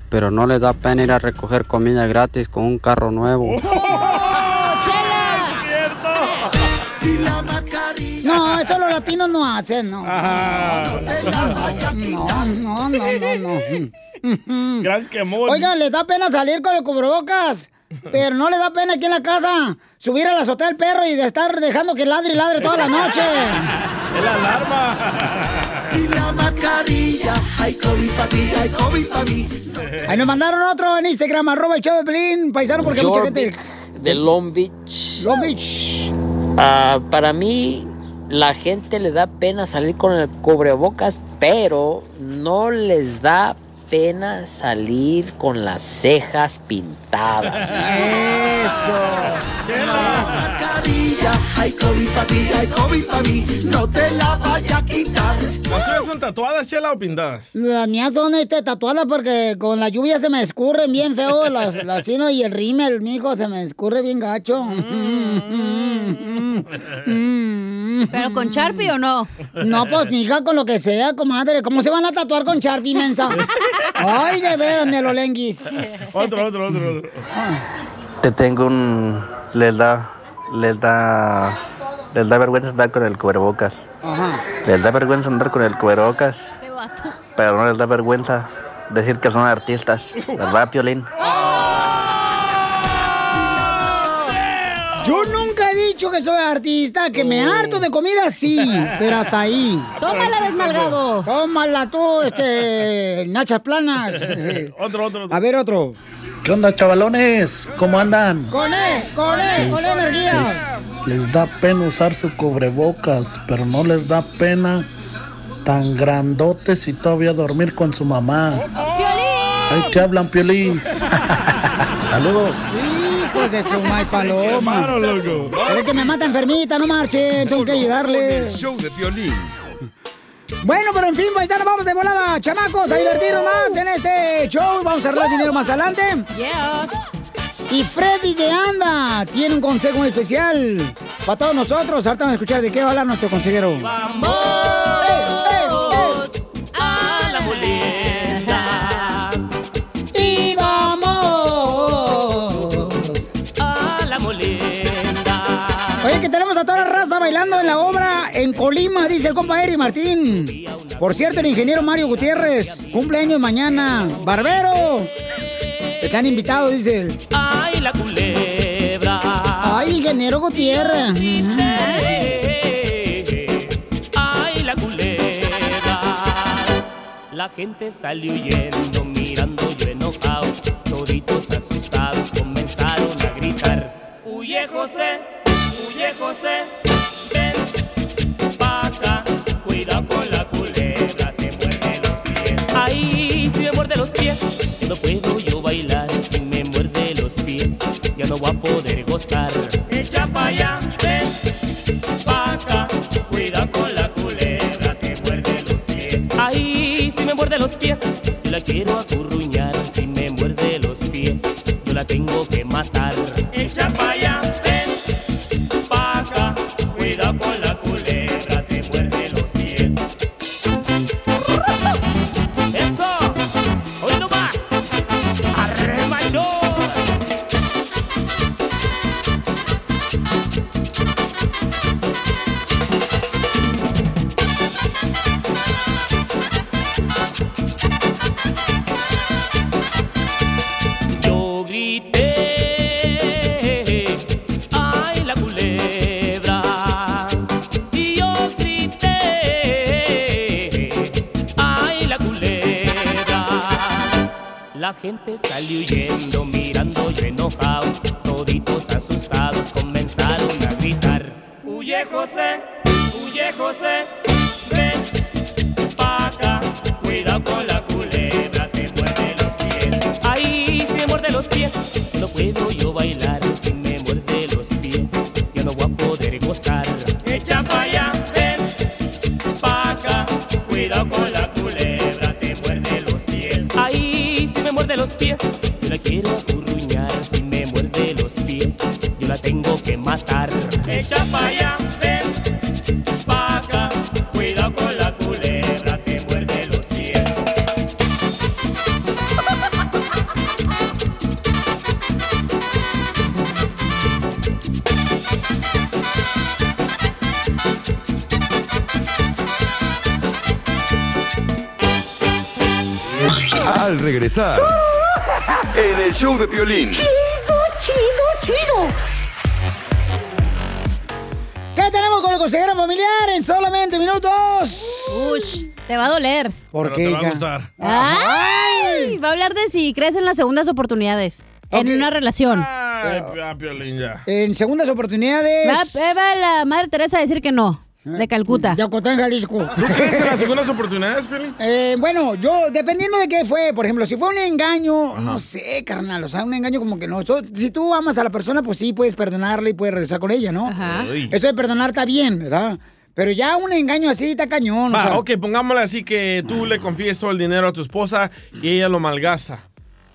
pero no le da pena ir a recoger comida gratis con un carro nuevo. Mascarilla, No, eso los latinos no hacen, no. Ajá. No, no, no, no, no. Gran quemón. Oigan, les da pena salir con el cubrebocas, pero no les da pena aquí en la casa subir a la azotea del perro y de estar dejando que ladre y ladre toda la noche. Es la alarma. si la mascarilla, hay COVID para ti, hay COVID para mí, Ahí nos mandaron otro en Instagram, arroba el show de Pelín, paisano, porque mucha gente... de Long Beach. Long Beach. Ah, para mí, la gente le da pena salir con el cubrebocas, pero no les da pena salir con las cejas pintadas. mascarilla, hay COVID para ti, hay COVID para mí, no te la vaya a quitar. ¿Las suyas son tatuadas, chela, o pintadas? Las mías son este, tatuadas porque con la lluvia se me escurren bien feo las, las sino y el rímel, mijo, se me escurre bien gacho. ¿Pero con Sharpie o no? No, pues, mija, con lo que sea, comadre. ¿Cómo se van a tatuar con Sharpie, mensa? Ay, de veras, Melolenguis. Otro, otro, otro, otro. Te tengo un... Les da... Les da... Les da vergüenza andar con el cubrebocas. Ajá. Les da vergüenza andar con el cubrebocas. Pero no les da vergüenza decir que son artistas. ¿Verdad, Piolín? Yo que soy artista, que me harto de comida, sí, pero hasta ahí. Tómala, desnalgado. Tómala tú, este, nachas planas. Otro, otro, otro. A ver, otro. ¿Qué onda, chavalones? ¿Cómo andan? Con él, con él, con energía. Les da pena usar su cubrebocas, pero no les da pena tan grandotes y todavía dormir con su mamá. Ay, ¿qué hablan, Piolín? Saludos. Hijos de su maíz paloma. Es que me mata enfermita, no marchen, tengo que ayudarle. show de Piolín. Bueno, pero en fin, paisanos, vamos de volada, chamacos, a divertirnos más en este show. Vamos a arreglar dinero más adelante. Yeah. Y Freddy de Anda tiene un consejo muy especial para todos nosotros. Ahorita vamos a escuchar de qué va a hablar nuestro consejero. Vamos la obra en Colima, dice el compa Eri Martín. Por cierto, el ingeniero Mario Gutiérrez, cumpleaños mañana. ¡Barbero! Están invitados, dice. Ay, la culebra. Ay, ingeniero Gutiérrez. Ay, la culebra. La gente salió huyendo, mirando yo enojado. Toditos asustados comenzaron a gritar. Huye José, huye José. Bailar. Si me muerde los pies, ya no voy a poder gozar. Echa pa' allá, ven pa' acá, cuidado con la culebra, te muerde los pies. Ay, si me muerde los pies, yo la quiero acurruñar. Si me muerde los pies, yo la tengo que matar. Echa pa' allá, gente salió huyendo, mirando yo enojado. Toditos asustados comenzaron a gritar. Huye José, huye José, ven pa' acá. Cuidado con la culebra, te muerde los pies. Si me muerde los pies, no puedo que matar. Echa pa' allá, ven pa' acá. Cuidado con la culebra, te muerde los pies. Al regresar, en el show de Piolín. Con el consejero familiar en solamente minutos? Ush, te va a doler. ¿Por Pero qué, te va a gustar. Ay, va a hablar de si crees en las segundas oportunidades en una relación. Ay, ya, Piolín, ya. En segundas oportunidades. Va, va la madre Teresa a decir que no, de Calcuta. De Ocotlán, Jalisco. ¿Tú crees en las segundas oportunidades, Piolín? Eh, bueno, yo, dependiendo de qué fue, por ejemplo, si fue un engaño, no sé, carnal, o sea, un engaño como que no. So- si tú amas a la persona, pues sí, puedes perdonarle y puedes regresar con ella, ¿no? Ajá. Ay. Eso de perdonar está bien, ¿verdad? Pero ya un engaño así está cañón, o Va, sea. ok, pongámosle así que tú le confíes todo el dinero a tu esposa y ella lo malgasta.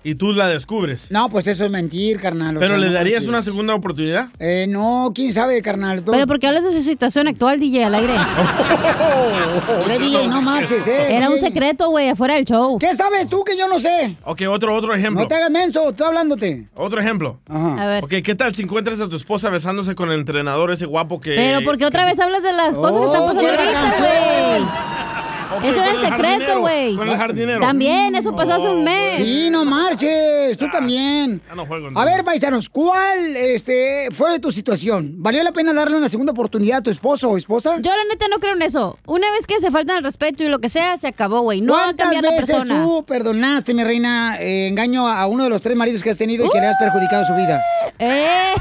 Y tú la descubres. No, pues eso es mentir, carnal. o ¿Pero sea, le no darías una segunda oportunidad? Eh, no, quién sabe, carnal. Tú- Pero porque hablas de su situación actual, DJ, al aire. Mira, DJ, no marches, eh. Era un secreto, güey, afuera del show. ¿Qué sabes tú que yo no sé? Ok, otro, otro ejemplo. No te hagas menso, estoy hablándote. Otro ejemplo. Ajá. A ver. Ok, ¿qué tal si encuentras a tu esposa besándose con el entrenador ese guapo que... Pero porque otra vez hablas de las cosas que están Oh, pasando ahorita, güey. Eso era el secreto, güey. Con el jardinero. También, eso pasó hace un mes. Sí, no marches, tú también. Ya no juego A ver, paisanos, ¿cuál este, fue tu situación? ¿Valió la pena darle una segunda oportunidad a tu esposo o esposa? Yo la neta no creo en eso. Una vez que se faltan el respeto y lo que sea, se acabó, güey. No va a ¿Cuántas cambiar la veces persona. tú perdonaste, mi reina, eh, engaño a uno de los tres maridos que has tenido y que le has perjudicado su vida? Eh.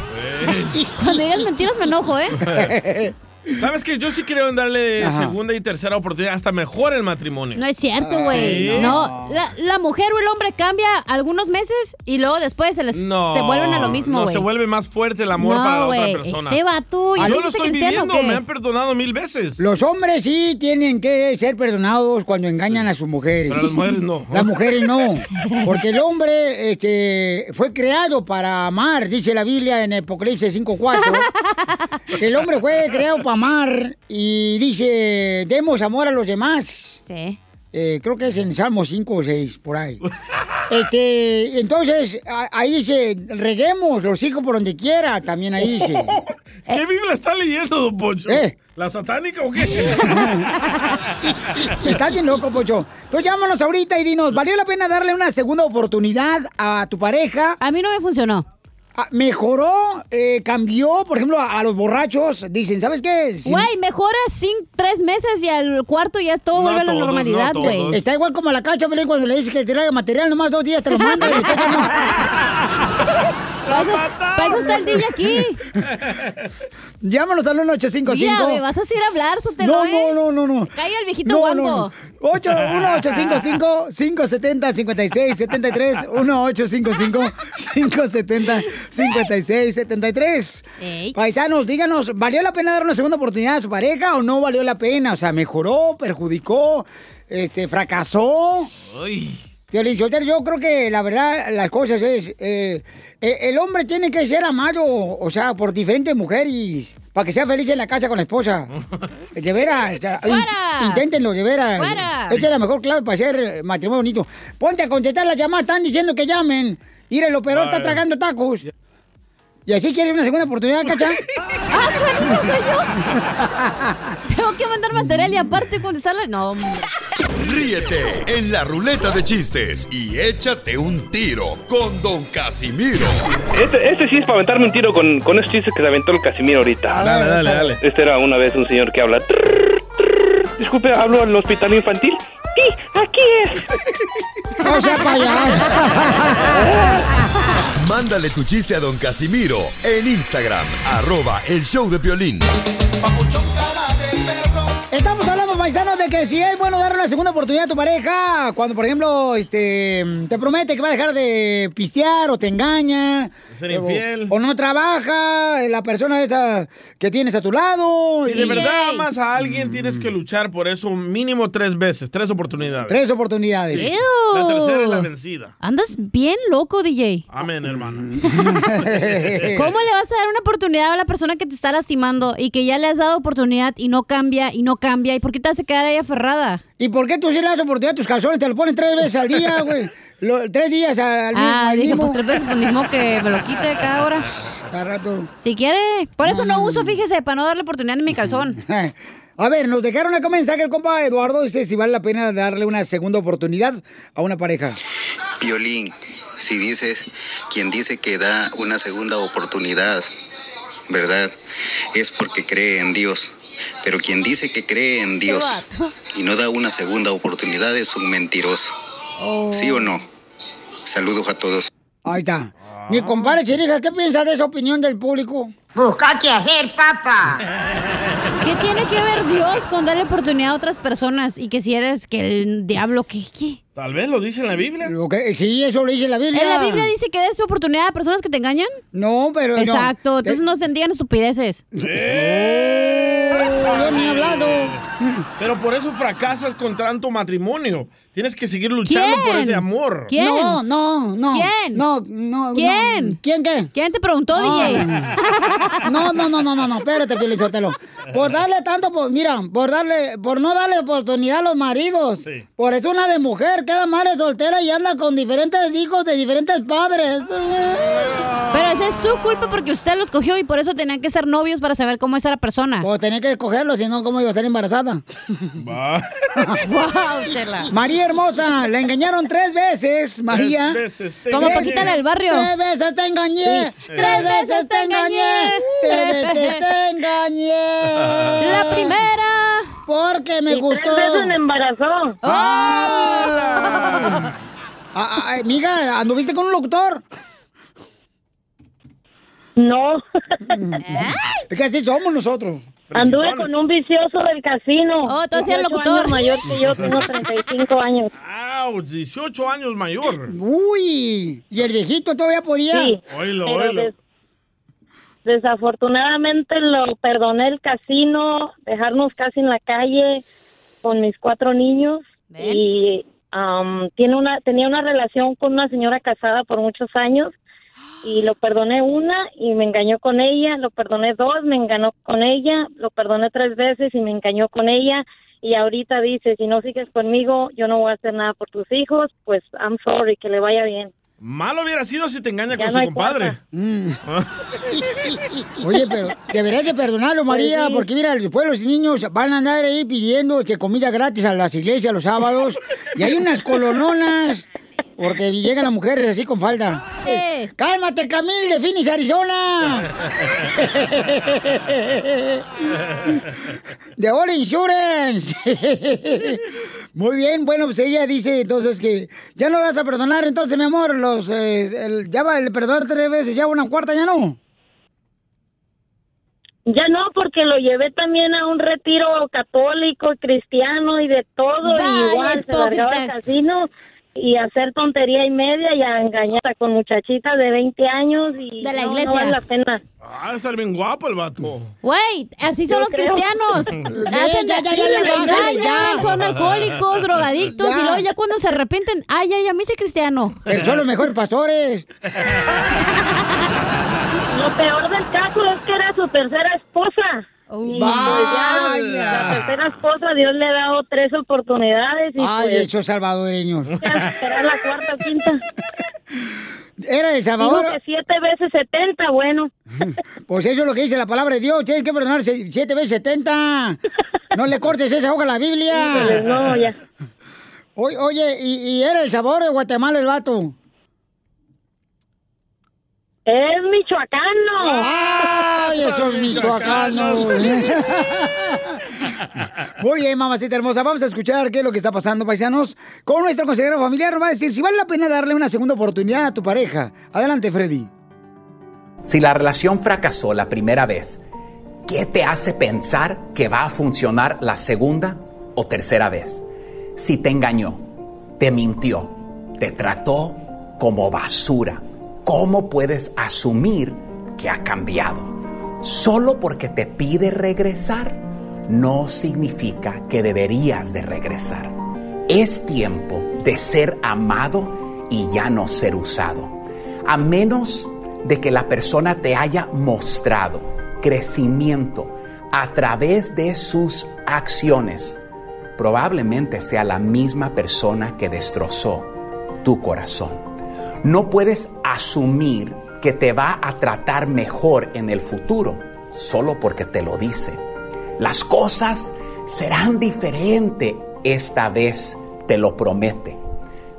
Cuando digas mentiras me enojo, ¿eh? ¿Sabes qué? Yo sí creo en darle Ajá. segunda y tercera oportunidad, hasta mejor el matrimonio. No es cierto, güey. Sí. No, la, la mujer o el hombre cambia algunos meses y luego después se les No, se vuelven a lo mismo, No, güey. se vuelve más fuerte el amor No, para la güey, otra persona. este vato, ¿ya Yo te lo estoy viviendo, me han perdonado mil veces. Los hombres sí tienen que ser perdonados cuando engañan a sus mujeres. Pero las mujeres no. Las mujeres no. Porque el hombre este, fue creado para amar, dice la Biblia en Apocalipsis 5.4. que el hombre fue creado para amar y dice, demos amor a los demás. Sí. Eh, creo que es en Salmo 5 o 6, por ahí. Este, entonces, a- ahí dice, reguemos los hijos por donde quiera, también ahí dice. ¿Qué Biblia está leyendo, don Poncho? Eh, ¿La satánica o qué? Estás bien loco, Pocho. Tú llámanos ahorita y dinos, ¿valió la pena darle una segunda oportunidad a tu pareja? A mí no me funcionó. Ah, ¿Mejoró? Eh, ¿Cambió? Por ejemplo, a, a los borrachos dicen, ¿sabes qué? Si- Güey, mejora sin tres meses y al cuarto ya todo vuelve a la normalidad, güey. Está igual como la cancha, Pelín, cuando le dices que te traiga material, nomás dos días te lo manda y después no. Para eso, para eso está el DJ aquí. Llámanos al 1855. Día, me vas a hacer hablar, Sotelo, No, ¿eh? no, no, no, no. Calla el viejito No, guango. no, no. 8, 1855 570 56 73 1855 570 56 73 Ey. Paisanos, díganos, ¿valió la pena dar una segunda oportunidad a su pareja o no valió la pena? O sea, ¿mejoró, perjudicó, este, fracasó? Violín Sotelo, yo creo que la verdad, las cosas es, eh, eh, el hombre tiene que ser amado, o sea, por diferentes mujeres, para que sea feliz en la casa con la esposa. De veras, o sea, inténtenlo, de veras. ¡Fuera! Esa es la mejor clave para hacer matrimonio bonito. Ponte a contestar las llamadas, están diciendo que llamen. Mira, el operador está tragando tacos. ¿Y así quieres una segunda oportunidad, cacha? ¡Ah, claro, no soy yo! Que mandar material y aparte contestarle. No, hombre. Ríete en la ruleta de chistes y échate un tiro con Don Casimiro. Este, este sí es para aventarme un tiro con, con esos chistes que se aventó el Casimiro ahorita. Dale, dale, dale. Este era una vez un señor que habla. Disculpe, ¿hablo al hospital infantil? Sí, aquí es. ¡No sea payaso! Mándale tu chiste a Don Casimiro en Instagram, arroba el show de violín. Estamos hablando, paisanos, de que si es bueno darle una segunda oportunidad a tu pareja, cuando, por ejemplo, este, te promete que va a dejar de pistear o te engaña. Ser o- infiel. O, no trabaja, eh, la persona esa que tienes a tu lado. Si y- de verdad amas a alguien, tienes que luchar por eso mínimo tres veces, tres oportunidades. Tres oportunidades. Sí. La tercera es la vencida. Andas bien loco, DJ. Amén, hermano. ¿Cómo le vas a dar una oportunidad a la persona que te está lastimando y que ya le has dado oportunidad y no cambia y no cambia? ¿Y por qué te hace quedar ahí aferrada? ¿Y por qué tú sí le das oportunidad a tus calzones? Te lo pones tres veces al día, güey. Lo- tres días al mismo. Ah, al dije, mismo. pues tres veces, pues ni modo que me lo quite cada hora. Cada rato. Si quiere. Por eso no, uso, fíjese, para no darle oportunidad en mi calzón. A ver, nos dejaron acá un mensaje el compa Eduardo. Dice si vale la pena darle una segunda oportunidad a una pareja. Violín, si dices, quien dice que da una segunda oportunidad, ¿verdad? Es porque cree en Dios. Pero quien dice que cree en Dios y no da una segunda oportunidad es un mentiroso. ¿Sí o no? Saludos a todos. Ahí está. Mi compadre Chirija, ¿qué piensa de esa opinión del público? Busca qué hacer, papá. ¿Qué tiene que ver Dios con darle oportunidad a otras personas? Y que si eres que el diablo, ¿qué? qué? Tal vez lo dice en la Biblia. sí, eso lo dice la Biblia. ¿En la Biblia dice que des oportunidad a personas que te engañan? No, pero no. Exacto, entonces Eh, no se digan estupideces. yo ni he hablado. Pero por eso fracasas con tanto matrimonio. Tienes que seguir luchando por ese amor. ¿Quién? No, no, no. ¿Quién? No, no. ¿Quién? no. ¿Quién qué? ¿Quién te preguntó, No. DJ? No, no, no, no, no, no, espérate, Felicitelo. Por darle tanto, por, mira, por darle, por no darle oportunidad a los maridos. Por eso una de mujer queda madre soltera y anda con diferentes hijos de diferentes padres. Pero esa es su culpa porque usted los cogió y por eso tenían que ser novios para saber cómo es la persona. O tenía que escogerlo, si no, ¿cómo iba a estar embarazada? wow, chela. María hermosa, la engañaron tres veces, María. Tres veces Como. Paquita del barrio. Tres veces te engañé. Sí. Tres veces te engañé. Tres veces te engañé. La primera. Porque me Y tres gustó. veces me embarazó. ¡Ah! Ah, ah, amiga, ¿anduviste con un locutor? No. Que así somos nosotros. Anduve con un vicioso del casino. Oh, tú eres 18 locutor. años mayor que yo, tengo 35 años. ¡Auch! 18 años mayor. Uy, ¿y el viejito todavía podía? Sí. Oílo. des- desafortunadamente lo perdoné el casino, dejarnos casi en la calle con mis cuatro niños ¿Ven? y am, tiene una tenía una relación con una señora casada por muchos años y lo perdoné una y me engañó con ella, lo perdoné dos, me engañó con ella, lo perdoné tres veces y me engañó con ella y ahorita dice, si no sigues conmigo, yo no voy a hacer nada por tus hijos, pues I'm sorry, que le vaya bien. Malo hubiera sido si te engaña Ya con no su compadre. Oye, pero deberías de perdonarlo, María, Pues sí. porque mira, después los niños van a andar ahí pidiendo comida gratis a las iglesias los sábados. Y hay unas colononas, porque llegan las mujeres así con falda. Eh, ¡Cálmate, Camil, de Phoenix, Arizona! De All Insurance. Muy bien, bueno, pues ella dice entonces que ya no vas a perdonar, entonces, mi amor, los eh, el- ya va el perdonar tres veces, ya una cuarta ya no. Ya no, porque lo llevé también a un retiro católico, cristiano y de todo. Vaya, y igual se largaba al casino y hacer tontería y media y a engañar con muchachitas de 20 años. y De la no, vale la pena. Ah, estar bien guapo el vato. Güey, así son Yo los creo. cristianos. Hacen Ya, ya, ya, y ya, lo ya, engañan, ya. son alcohólicos, drogadictos, Ya. y luego ya cuando se arrepienten, ay, ay, a mí soy cristiano. Pero son los mejores pastores. Lo peor del caso es que era su tercera esposa. Pues ya, Vaya. la tercera esposa, Dios le ha dado tres oportunidades y Ay, pues esos salvadoreños. será la cuarta o quinta. Era El Salvador. Digo que siete veces setenta, bueno. Pues eso es lo que dice la palabra de Dios. Tienes que perdonar siete veces setenta. No le cortes esa hoja a la Biblia. Híjoles, no, ya. Oye, oye, ¿y, y era El Salvador de Guatemala el vato? Es michoacano. ¡Ay, esos michoacanos! Muy bien, mamacita hermosa. Vamos a escuchar qué es lo que está pasando, paisanos. Con nuestro consejero familiar nos va a decir si vale la pena darle una segunda oportunidad a tu pareja. Adelante, Freddy. Si la relación fracasó la primera vez, ¿qué te hace pensar que va a funcionar la segunda o tercera vez? Si te engañó, te mintió, te trató como basura, ¿cómo puedes asumir que ha cambiado? Solo porque te pide regresar no significa que deberías de regresar. Es tiempo de ser amado y ya no ser usado. A menos de que la persona te haya mostrado crecimiento a través de sus acciones, probablemente sea la misma persona que destrozó tu corazón. No puedes asumir que te va a tratar mejor en el futuro solo porque te lo dice. Las cosas serán diferentes esta vez, te lo promete.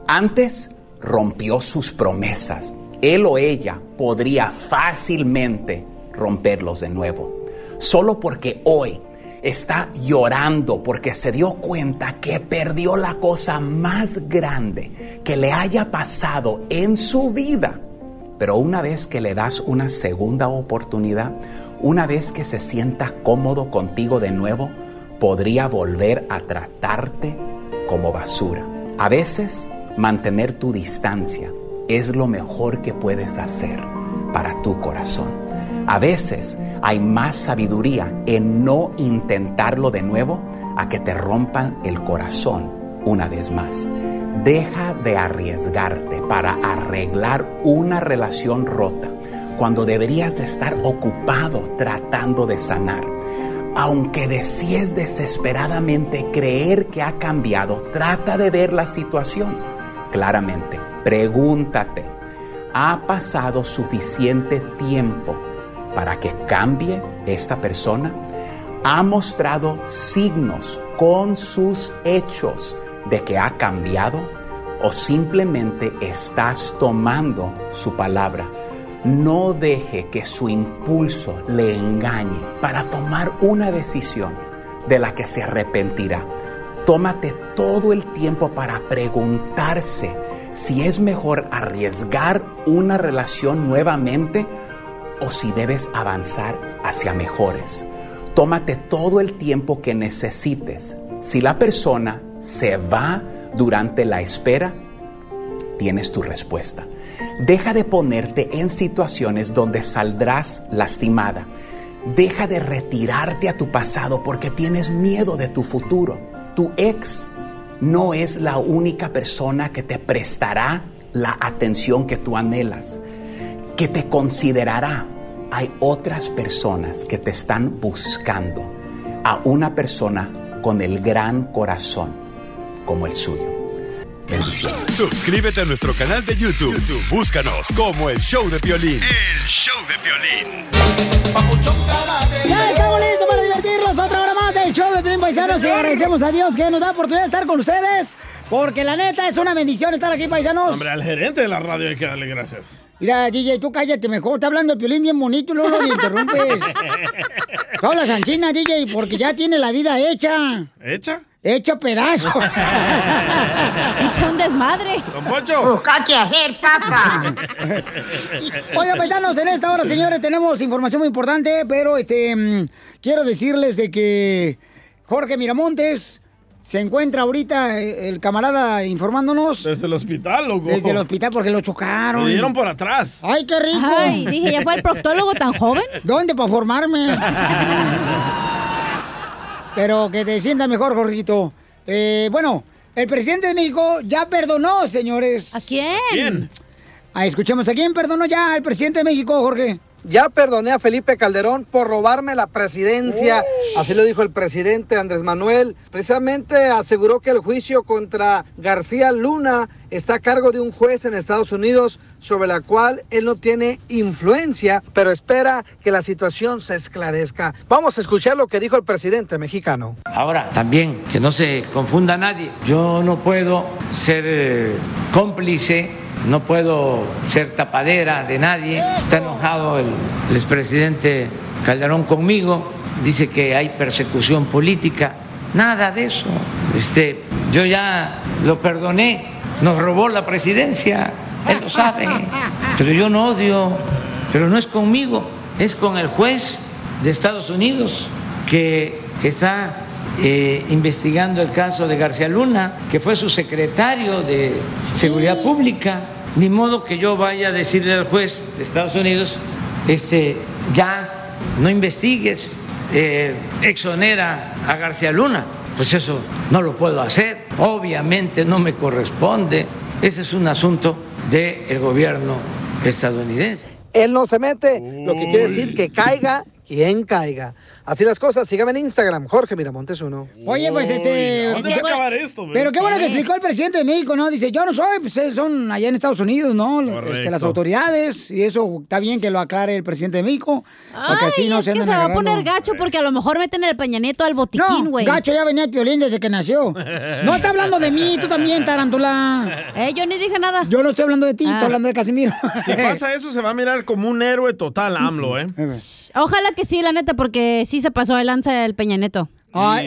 Antes rompió sus promesas. Él o ella podría fácilmente romperlos de nuevo. Solo porque hoy está llorando porque se dio cuenta que perdió la cosa más grande que le haya pasado en su vida. Pero una vez que le das una segunda oportunidad, una vez que se sienta cómodo contigo de nuevo, podría volver a tratarte como basura. A veces, mantener tu distancia es lo mejor que puedes hacer para tu corazón. A veces hay más sabiduría en no intentarlo de nuevo a que te rompan el corazón una vez más. Deja de arriesgarte para arreglar una relación rota cuando deberías de estar ocupado tratando de sanar. Aunque desees desesperadamente creer que ha cambiado, trata de ver la situación claramente. Pregúntate, ¿ha pasado suficiente tiempo para que cambie esta persona? ¿Ha mostrado signos con sus hechos de que ha cambiado? ¿O simplemente estás tomando su palabra? No deje que su impulso le engañe para tomar una decisión de la que se arrepentirá. Tómate todo el tiempo para preguntarse si es mejor arriesgar una relación nuevamente o si debes avanzar hacia mejores. Tómate todo el tiempo que necesites. Si la persona se va durante la espera, tienes tu respuesta. Deja de ponerte en situaciones donde saldrás lastimada. Deja de retirarte a tu pasado porque tienes miedo de tu futuro. Tu ex no es la única persona que te prestará la atención que tú anhelas, que te considerará. Hay otras personas que te están buscando a una persona con el gran corazón como el suyo. Bendiciones. Suscríbete a nuestro canal de YouTube. YouTube, Búscanos como El Show de Piolín. El Show de Piolín. Ya estamos listos para divertirnos otra hora más del show de Piolín Paisanos y agradecemos a Dios que nos da la oportunidad de estar con ustedes porque la neta es una bendición estar aquí, paisanos. Hombre, al gerente de la radio hay que darle gracias. Mira, DJ, tú cállate mejor. Está hablando el Piolín bien bonito y luego lo interrumpes. Tú hablas anchina, DJ, porque ya tiene la vida hecha. ¿Hecha? Hecha pedazo. Hecha un desmadre. Don Poncho. Busca qué hacer, papá. Oiga, paisanos, en esta hora, señores, tenemos información muy importante, pero este mm, quiero decirles de que Jorge Miramontes se encuentra ahorita eh, el camarada informándonos Desde el hospital, loco. desde el hospital porque lo chocaron. Lo dieron por atrás. Ay, qué rico. Ay, dije, ¿ya fue el proctólogo tan joven? ¿Dónde para formarme? Pero que te sientas mejor, Jorgito. Eh, bueno, el presidente de México ya perdonó, señores. ¿A quién? ¿Quién? Ah, escuchemos, ¿a quién perdonó ya el presidente de México, Jorge? Ya perdoné a Felipe Calderón por robarme la presidencia. Así lo dijo el presidente Andrés Manuel. Precisamente aseguró que el juicio contra García Luna está a cargo de un juez en Estados Unidos sobre la cual él no tiene influencia, pero espera que la situación se esclarezca. Vamos a escuchar lo que dijo el presidente mexicano. Ahora, también, que no se confunda nadie, yo no puedo ser eh, cómplice, no puedo ser tapadera de nadie. Está enojado el, el expresidente Calderón conmigo, dice que hay persecución política. Nada de eso. Este, yo ya lo perdoné, nos robó la presidencia, él lo sabe, pero yo no odio, pero no es conmigo, es con el juez de Estados Unidos que está eh, investigando el caso de García Luna, que fue su secretario de Seguridad Pública. Ni modo que yo vaya a decirle al juez de Estados Unidos, este, ya no investigues, eh, exonera a García Luna. Pues eso no lo puedo hacer, obviamente no me corresponde. Ese es un asunto del gobierno estadounidense. Él no se mete, lo que quiere decir que caiga quien caiga. Así las cosas, sígame en Instagram, Jorge Miramontes uno. Oye, pues este. ¿dónde va a acabar esto, güey? Pero qué bueno Sí. que explicó el presidente de México, ¿no? Dice, yo no soy, pues ustedes son allá en Estados Unidos, ¿no? Este, las autoridades, y eso está bien que lo aclare el presidente de México. Porque Ay, así no es se que se va a poner gacho porque a lo mejor meten el al botiquín, güey. Gacho ya venía el piolín desde que nació. No está hablando de mí, tú también, tarántula. Eh, yo ni dije nada. Yo no estoy hablando de ti, Ah. estoy hablando de Casimiro. Si pasa eso, se va a mirar como un héroe total, AMLO, ¿eh? Ojalá que sí, la neta, porque sí se pasó de lanza el Peña Neto.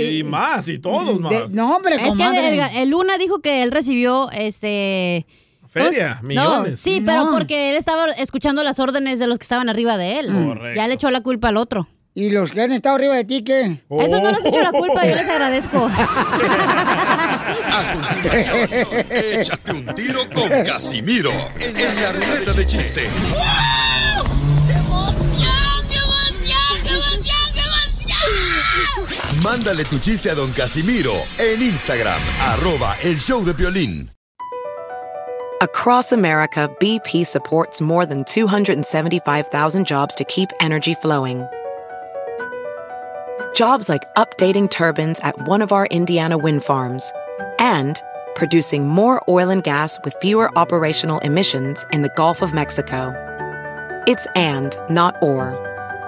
y, más, y todos más. no, hombre, Es que el, el Luna dijo que él recibió este. ¿cómo Feria, se- millones. No, sí, pero porque él estaba escuchando las órdenes de los que estaban arriba de él. Correcto. Ya le echó la culpa al otro. ¿Y los que han estado arriba de ti qué? Eso no les echo la culpa, yo les agradezco. Échate un tiro con Casimiro en la ruleta de chiste. Mándale tu chiste a don Casimiro en Instagram, arroba el show de violín. Across America, BP supports more than 275,000 jobs to keep energy flowing. Jobs like updating turbines at one of our Indiana wind farms and producing more oil and gas with fewer operational emissions in the Gulf of Mexico. It's and, not or.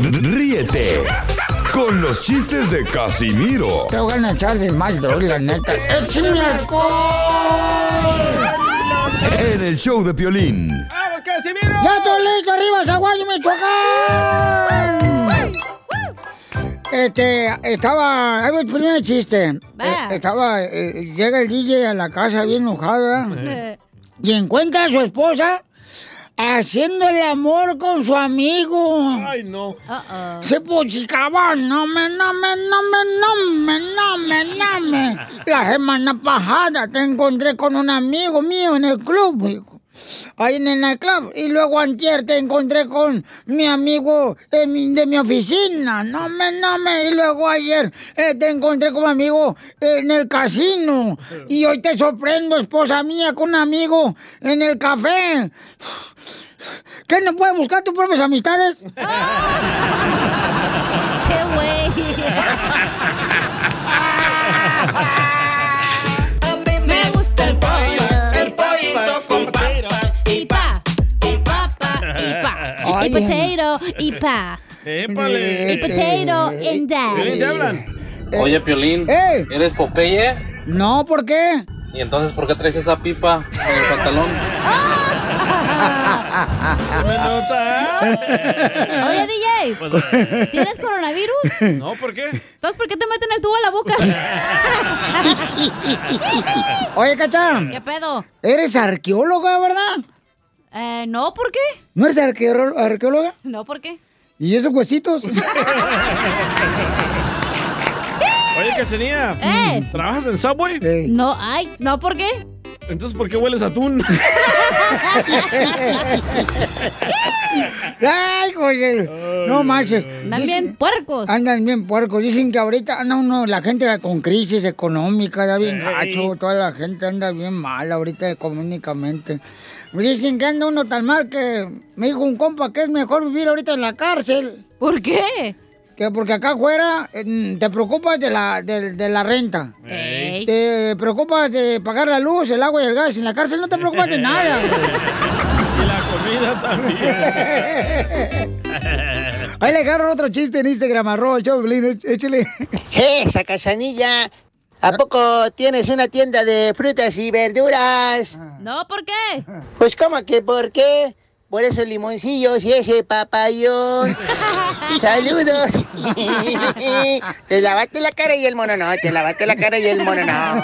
Ríete con los chistes de Casimiro Te voy a echar de mal, doy, la neta. En el show de Piolín. ¡Vamos, Casimiro! ¡Ya estoy listo! ¡Arriba, Zaguayo, Michoacán! Este, estaba... Ahí va el primer chiste. Eh, estaba... eh, llega el DJ a la casa bien enojado, ¿verdad? Y encuentra a su esposa haciendo el amor con su amigo. Ay, no. Se pochicaba, no me, no me, no me, no me, no me, no me. La semana pasada te encontré con un amigo mío en el club, hijo. Ahí en el nightclub. Y luego antier te encontré con mi amigo de mi, de mi oficina. No me, no me. Y luego ayer eh, te encontré con mi amigo en el casino. Y hoy te sorprendo, esposa mía, con un amigo en el café. ¿Qué no puedes buscar tus propias amistades? ¡Qué güey! Me gusta el pollo. El pollito Y potato. Y pa. ¡Épale! Y potato and Piolín, ¿te dad. hablan? Oye, Piolín, ¡Ey! ¿eres Popeye? No, ¿por qué? ¿Y entonces por qué traes esa pipa en el pantalón? ¿Me nota? Oye, DJ. Pues, eh, ¿Tienes coronavirus? No, ¿por qué? Entonces, ¿por qué te meten el tubo a la boca? Oye, Cacha. ¿Qué pedo? Eres arqueóloga, ¿verdad? Eh, no, ¿por qué? ¿No eres arqueó- arqueóloga? No, ¿por qué? ¿Y esos huesitos? Oye, Cachanía. Eh. ¿Trabajas en Subway? No, ay, no, ¿por qué? Entonces, ¿por qué hueles a atún? ¡Ay! No manches. Andan Dicen- bien puercos. Andan bien puercos. Dicen que ahorita anda uno, la gente con crisis económica, anda bien gacho. Toda la gente anda bien mal ahorita económicamente. Dicen que anda uno tan mal que me dijo un compa que es mejor vivir ahorita en la cárcel. ¿Por qué? Que porque acá afuera eh, te preocupas de la, de, de la renta. Ey. Te preocupas de pagar la luz, el agua y el gas. En la cárcel no te preocupas de nada. y la comida también. Ahí le agarro otro chiste en Instagram, arroba el échale. Esa cachanilla. ¿A poco tienes una tienda de frutas y verduras? No, ¿por qué? Pues como que por qué? Por esos limoncillos y ese papayón. Saludos. te lavaste la cara y el mono no. Te lavaste la cara y el mono no.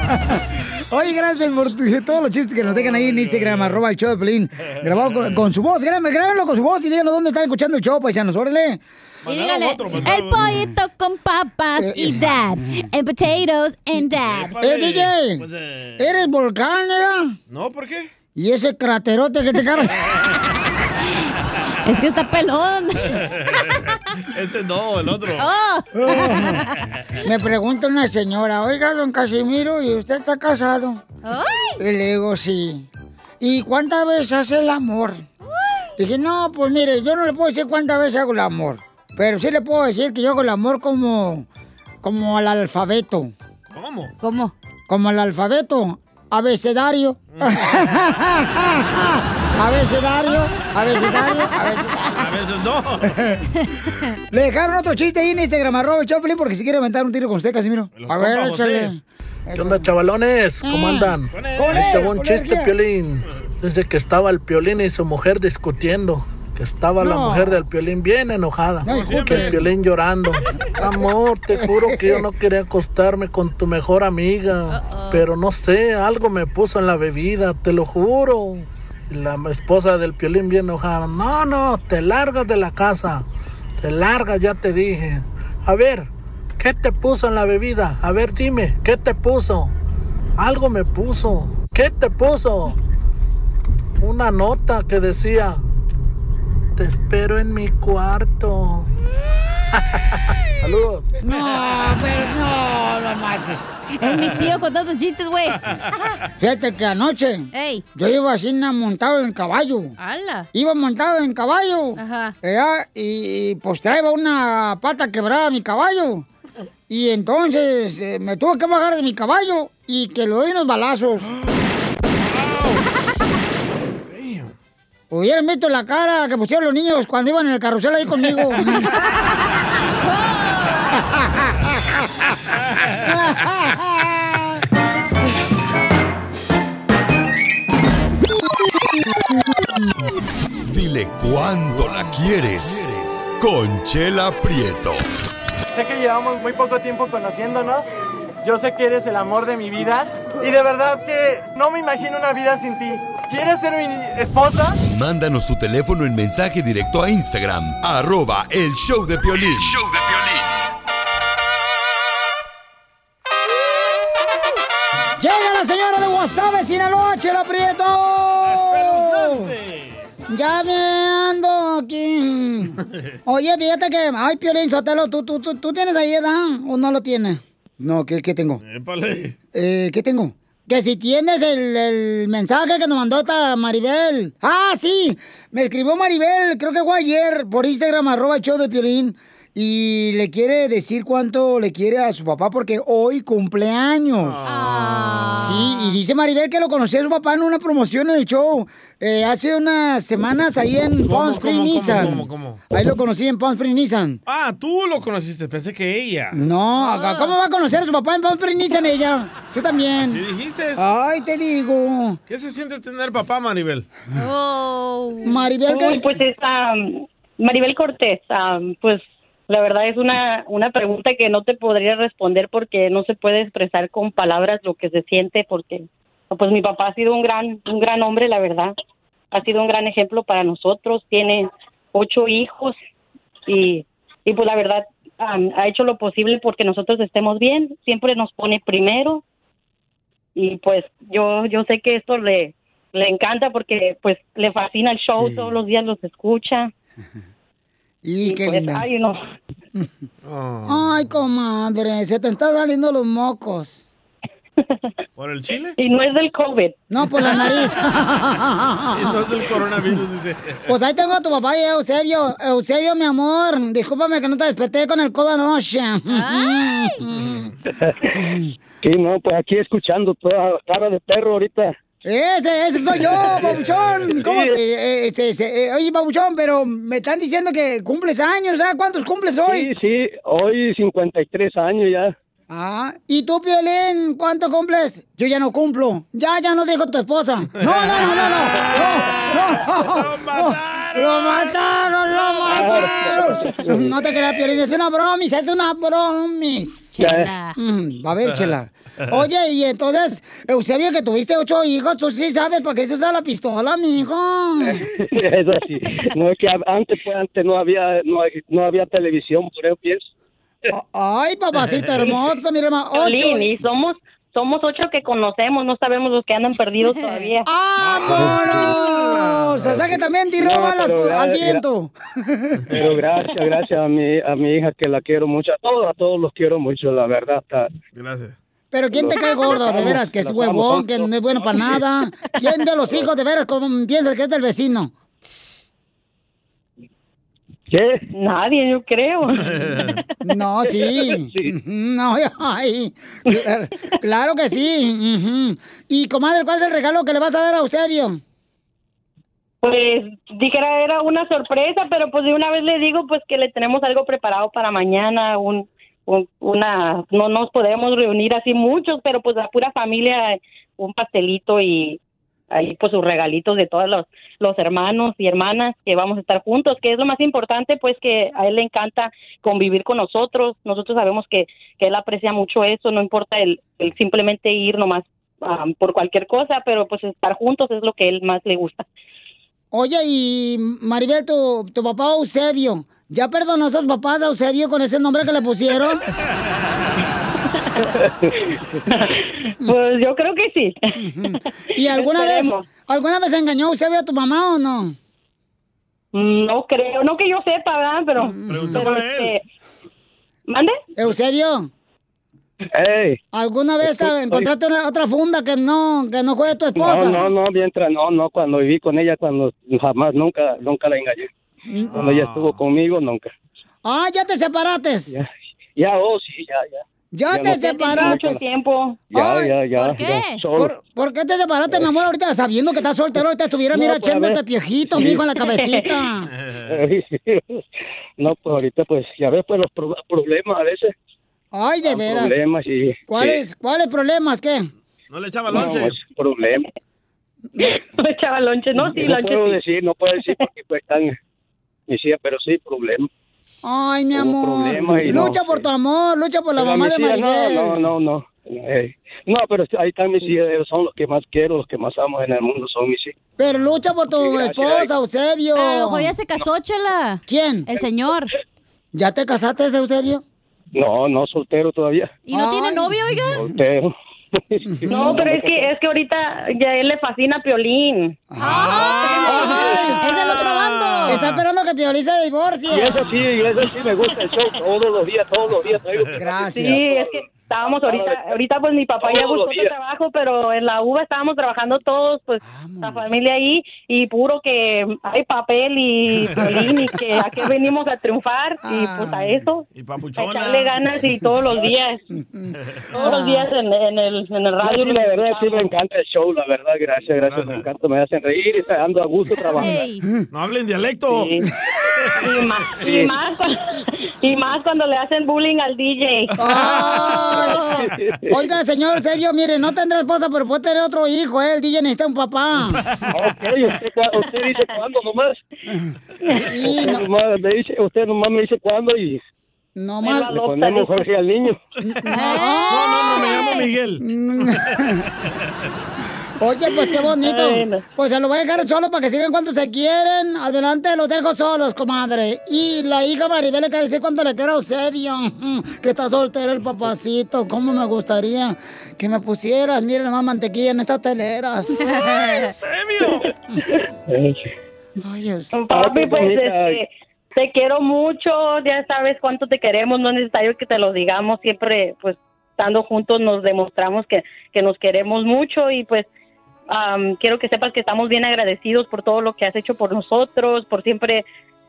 Oye, gracias por todos los chistes que nos dejan ahí en Instagram, arroba el show de Pelín. Grabado con, con su voz, grábenlo, grábenlo con su voz y díganos dónde están escuchando el show, paisanos, órale. Y dígale, el pollito con papas y dad. And potatoes and dad. Eh, DJ, Pues, eh, ¿eres volcán, eh? No, ¿por qué? Y ese craterote que te carga. Es que está pelón. Ese no, el otro. Oh. Me pregunta una señora, oiga, don Casimiro, ¿y usted está casado? Ay. Y le digo, sí. ¿Y cuántas veces hace el amor? Dije, no, pues mire, yo no le puedo decir cuántas veces hago el amor. Pero sí le puedo decir que yo hago el amor como, como al alfabeto. ¿Cómo? ¿Cómo? Como al alfabeto. Abecedario. abecedario. Abecedario. abecedario. A veces no. Le dejaron otro chiste ahí en Instagram, arroba Choplin, porque si quiere aventar un tiro con usted, Casimiro. A ver, échale. ¿Qué onda, chavalones? ¿Cómo Eh, andan? con Ahí te va un chiste, Piolín. Desde que estaba el Piolín y su mujer discutiendo. Que estaba la mujer del Piolín bien enojada. No, que el Piolín llorando. Amor, te juro que yo no quería acostarme con tu mejor amiga. Pero no sé, algo me puso en la bebida, te lo juro. Y la esposa del Piolín bien enojada. No, no, te largas de la casa. Te largas, ya te dije. A ver, ¿qué te puso en la bebida? A ver, dime, ¿qué te puso? Algo me puso. ¿Qué te puso? Una nota que decía, te espero en mi cuarto. Saludos. No, pero no, no manches. Es mi tío contando chistes, güey. Fíjate que anoche Ey. yo iba así montado en caballo. ¡Hala! Iba montado en caballo. Ajá. y, pues traía una pata quebrada a mi caballo. Y entonces eh, me tuve que bajar de mi caballo y que le doy unos balazos. Hubieran visto la cara que pusieron los niños cuando iban en el carrusel ahí conmigo. Dile cuándo la quieres. Conchela Prieto. Sé que llevamos muy poco tiempo conociéndonos. Yo sé que eres el amor de mi vida. Y de verdad que no me imagino una vida sin ti. ¿Quieres ser mi esposa? Mándanos tu teléfono en mensaje directo a Instagram, arroba el show de Piolín. ¡Llega la señora de Guasave, Sinaloa, Chela Prieto! Ya me ando aquí. Oye, fíjate que, ay, Piolín Sotelo, ¿tú, tú, tú, tú tienes ahí edad o no lo tienes? No, ¿qué, qué tengo? Eh, ¿Qué tengo? Que si tienes el, el mensaje que nos mandó esta Maribel. Ah, sí. Me escribió Maribel, creo que fue ayer, por Instagram, arroba show de Piolín. Y le quiere decir cuánto le quiere a su papá porque hoy cumpleaños. Sí, y dice Maribel que lo conoció a su papá en una promoción en el show. eh, hace unas semanas ahí en Palm Springs, cómo, Nissan. cómo, cómo? Ahí lo conocí en Palm Springs, Nissan. Ah, tú lo conociste, pensé que ella. No, ¿cómo va a conocer a su papá en Palm Springs, Nissan ella? Tú también. ¿Sí dijiste? Ay, te digo. ¿Qué se siente tener papá, Maribel? Maribel, Uy, pues es Maribel Cortés. am, pues la verdad es una, una pregunta que no te podría responder porque no se puede expresar con palabras lo que se siente porque pues mi papá ha sido un gran un gran hombre, la verdad. Ha sido un gran ejemplo para nosotros. Tiene ocho hijos y, y pues la verdad ha hecho lo posible porque nosotros estemos bien. Siempre nos pone primero y pues yo yo sé que esto le le encanta porque pues le fascina el show, todos los días los escucha. Y qué pues, linda. ay, no. Ay, comadre, se te están saliendo los mocos. ¿Por el chile? Y no es del COVID. No, por la nariz. Y no es del coronavirus, dice. Pues ahí tengo a tu papá y a Eusebio. Eusebio, mi amor, discúlpame que no te desperté con el codo anoche. Sí, no, pues aquí escuchando toda cara de perro ahorita. Ese, ese soy yo, babuchón. ¿Cómo te, eh, este, se- eh, oye, babuchón, pero me están diciendo que cumples años, ¿ah? ¿Cuántos cumples hoy? Sí, sí, hoy 53 años ya. Ah, ¿y tú, Piolín, cuánto cumples? Yo ya no cumplo. Ya, ya no dijo tu esposa. No, no, no, no, no. No, no. ¡Lo mataron! ¡Lo mataron! ¡Lo mataron! No te creas, Piolín, es una bromis, es una bromis. Chela. Mm, a ver, chela. Oye, y entonces, Eusebio, que tuviste ocho hijos, tú sí sabes para qué se usa la pistola, mijo. es así. No es que antes, pues antes no había, no, no había televisión, por eso pienso. Ay, papacito hermoso, mi hermano. Ocho. Y somos somos ocho que conocemos, no sabemos los que andan perdidos todavía. ¡Vámonos! O sea que también te No, roban las- al viento. Pero gracias, gracias a mi, a mi hija que la quiero mucho. A todos, a todos los quiero mucho, la verdad. Está, Gracias. Pero ¿quién te cae gordo, de veras? Que es huevón, que no es bueno para nada. ¿Quién de los hijos, de veras, cómo piensas que es del vecino? ¿Qué? Nadie, yo creo. No, sí. Ujú, No, ay. Cla- Claro que sí. Y, comadre, ¿cuál es el regalo que le vas a dar a Eusebio? Pues dijera era una sorpresa, pero pues de una vez le digo pues que le tenemos algo preparado para mañana, un, un- una no nos podemos reunir así muchos, pero pues la pura familia un pastelito y ahí pues sus regalitos de todos los los hermanos y hermanas que vamos a estar juntos, que es lo más importante pues que a él le encanta convivir con nosotros. Nosotros sabemos que que él aprecia mucho eso, no importa el, el simplemente ir nomás ah, por cualquier cosa, pero pues estar juntos es lo que él más le gusta. Oye, y Maribel, tu, tu papá Eusebio, ¿ya perdonó a sus papás a Eusebio con ese nombre que le pusieron? Pues yo creo que sí. ¿Y alguna vez, alguna vez engañó Eusebio a tu mamá o no? No creo, no que yo sepa, ¿verdad? Pero, pero este, ¿mande? Eusebio, ¡Ey! ¿alguna vez te Estoy- encontraste una, otra funda que no, que no fue de tu esposa? No, no, no, mientras no, no, cuando viví con ella, cuando jamás, nunca, nunca la engañé. Cuando ella estuvo conmigo, nunca. Ah, ya te separaste. Ya, ya, oh, sí, ya, ya. Ya, Ya te no- separaste. Mucho tiempo. Ya, ya, ya. ¿Por qué? ya, solo. ¿Por, por qué te separaste, mi amor, ahorita sabiendo que estás soltero? Ahorita estuviera, No, mira, pues, echándote piojito, Sí. mijo, en la cabecita. no, pues ahorita, pues, ya ves, pues los pro- problemas a veces. Ay, de veras. Problemas y... ¿Cuáles, sí. ¿Cuáles problemas? ¿Qué? No le echaba No, lonche. pues, problemas. Le echaba lonche, no, sí, no lonche puedo sí. decir, no puedo decir porque pues están... Me decía, pero sí, problemas. Ay, mi Hubo amor. problemas y no, lucha por tu amor, lucha por la mamá de hijas, Maribel. No, no, no, no. Eh, no, pero ahí están mis hijas, ellos son los que más quiero, los que más amo en el mundo, son mis hijas. Pero lucha por tu gracias. esposa, Eusebio. A lo mejor ya se casó, chela. ¿Quién? El señor. ¿Ya te casaste, Eusebio? No, no, soltero todavía. ¿Y no tiene novio, oiga? Soltero. No, pero es que, es que ahorita ya a él le fascina Piolín. ¡Es del otro bando! Está esperando que Piolín se divorcie. Y eso sí, y eso sí me gusta el show todos los días, todos los días. traigo- Sí, es que estábamos ahorita, ahorita pues mi papá ya buscó otro trabajo, pero en la UVA estábamos trabajando todos, pues la familia ahí, y puro que hay papel y violín y que a qué venimos a triunfar, y pues a eso, Y a echarle ganas y todos los días, todos los días en, en el, en el radio. Sí, la verdad sí me encanta el show, la verdad, gracias, gracias, me encanta, me hacen reír y está ando a gusto trabajando. No hablen dialecto. Y más, y, más, y más cuando le hacen bullying al DJ. Oiga, señor Eusebio, mire, no tendrá esposa, pero puede tener otro hijo, ¿eh? El DJ necesita un papá. Ok, usted, dice cuándo nomás. Sí, usted, nomás me dice, usted nomás me dice cuándo y no más. Le ponemos Jorge al niño. No, no, no, me llamo Miguel. Oye, pues qué bonito. Pues se lo voy a dejar solo para que sigan cuando se quieren. Adelante, los dejo solos, comadre. Y la hija Maribel le quiere decir cuánto le quiero a Eusebio. Que está soltero el papacito. ¿Cómo me gustaría que me pusieras? Miren más mantequilla en estas teleras. Ay, Eusebio. Papi, pues este, te quiero mucho, ya sabes cuánto te queremos, no es necesario que te lo digamos, siempre pues estando juntos nos demostramos que, que nos queremos mucho y pues am, quiero que sepas que estamos bien agradecidos por todo lo que has hecho por nosotros, por siempre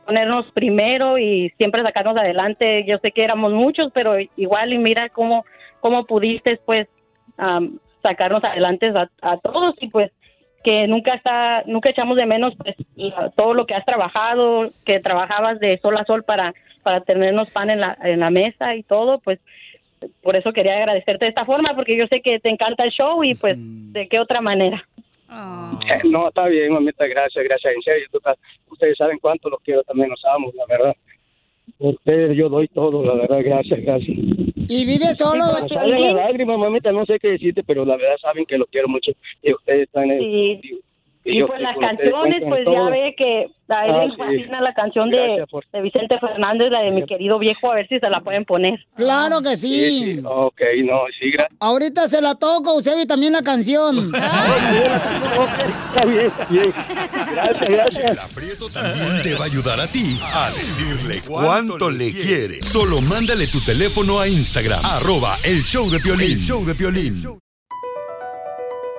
ponernos primero y siempre sacarnos adelante. Yo sé que éramos muchos, pero igual y mira cómo, cómo pudiste pues am, sacarnos adelante a, a todos y pues que nunca está, nunca echamos de menos pues todo lo que has trabajado, que trabajabas de sol a sol para, para tenernos pan en la, en la mesa y todo, pues por eso quería agradecerte de esta forma, porque yo sé que te encanta el show y pues de qué otra manera. Eh, No, está bien, mamita, gracias, gracias. En serio, ustedes saben cuánto los quiero, también los amo, la verdad. Por ustedes yo doy todo, la verdad, gracias, gracias. ¿Y vive solo? Me salen las lágrimas, mamita, no sé qué decirte, pero la verdad saben que los quiero mucho y ustedes están en Sí. Y pues las canciones, pues todo. ya ve que a él Ah, le sí. fascina la canción de, por- de Vicente Fernández, la de mi querido viejo, a ver si se la pueden poner. Claro que Sí, sí. sí, ok, no, sí, gracias. Ahorita se la toco, Eusebio, y también la canción. Está bien, está bien. Gracias, gracias. Chela Prieto también te va a ayudar a ti a decirle cuánto le quiere. Solo mándale tu teléfono a Instagram, arroba el show de Piolín. El show de Piolín.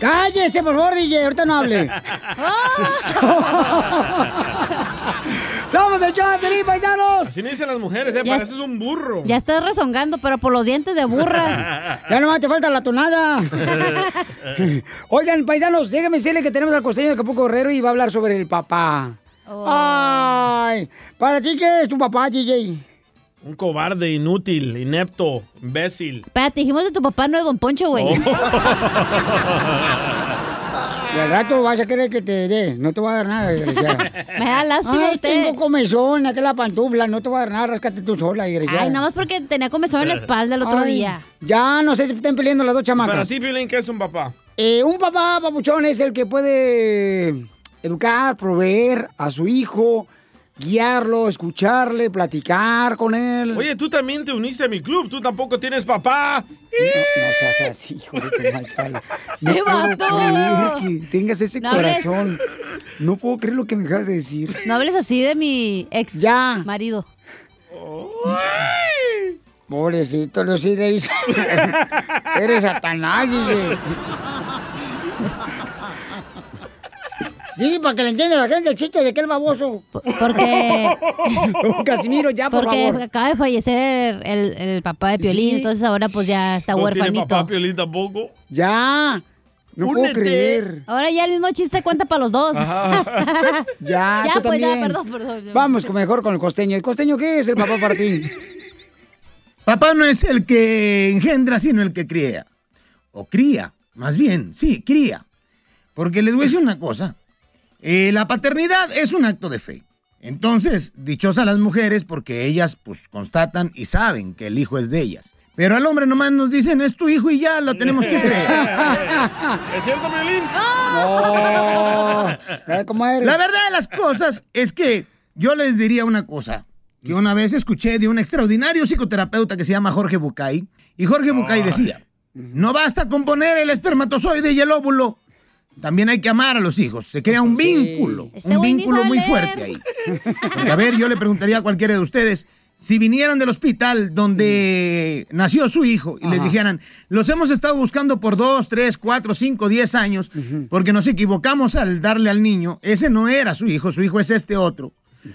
Cállese, por favor, DJ, ahorita no hable. Somos el show de Pelín, paisanos. Así me dicen las mujeres, ¿eh? Ya- Pareces un burro. Ya estás rezongando, pero por los dientes de burra. Ya nomás te falta la tonada. Oigan, paisanos, déjenme decirle que tenemos al costeño de Acapulco Guerrero y va a hablar sobre el papá. Oh. Ay, ¿para ti qué es tu papá, DJ? Un cobarde, inútil, inepto, imbécil. Espérate, dijimos de tu papá, no de Don Poncho, güey. Oh. Y al rato vas a querer que te dé, no te va a dar nada. Me da lástima Ay, usted. tengo comezón, aquí la pantufla, no te va a dar nada, rascate tú sola, desgraciada. Ay, nomás porque tenía comezón en la espalda el otro Ay, día. Ya, no sé si estén peleando las dos chamacas. Para ti, Piolín, ¿qué es un papá? Eh, un papá papuchón es el que puede educar, proveer a su hijo, guiarlo, escucharle, platicar con él. Oye, tú también te uniste a mi club. Tú tampoco tienes papá. No, no seas así, hijo de tu mal palo. No ¡Este puedo vato! creer que tengas ese No hables. corazón. No puedo creer lo que me acabas de decir. No hables así de mi ex Ya. marido. Pobrecito, dice. Eres satanás, DJ. Dile para que le entienda la gente el chiste de aquel baboso. Porque. Casimiro, ya, por Porque favor. acaba de fallecer el, el papá de Piolín, Sí. entonces ahora pues ya está No tiene huerfanito. papá, Piolín tampoco. Ya. No puedo Únete. creer. Ahora ya el mismo chiste cuenta para los dos. Ya, Ya, tú pues, ya, también. perdón, perdón. Vamos con- mejor con el costeño. ¿El costeño qué es el papá para ti? Papá no es el que engendra, sino el que cría. O cría, más bien, sí, cría. Porque les voy a decir una cosa. Eh, la paternidad es un acto de fe. Entonces, dichosas las mujeres porque ellas pues constatan y saben que el hijo es de ellas. Pero al hombre nomás nos dicen, es tu hijo y ya lo tenemos que creer. ¿Es cierto, Piolín? No. ¿Cómo eres? La verdad de las cosas es que yo les diría una cosa que una vez escuché de un extraordinario psicoterapeuta que se llama Jorge Bucay. Y Jorge Bucay decía, no basta con poner el espermatozoide y el óvulo. También hay que amar a los hijos. Se crea un vínculo. Este un vínculo muy fuerte ahí. Porque, a ver, yo le preguntaría a cualquiera de ustedes, si vinieran del hospital donde nació su hijo y les dijeran, los hemos estado buscando por dos, tres, cuatro, cinco, diez años, porque nos equivocamos al darle al niño, ese no era su hijo, su hijo es este otro.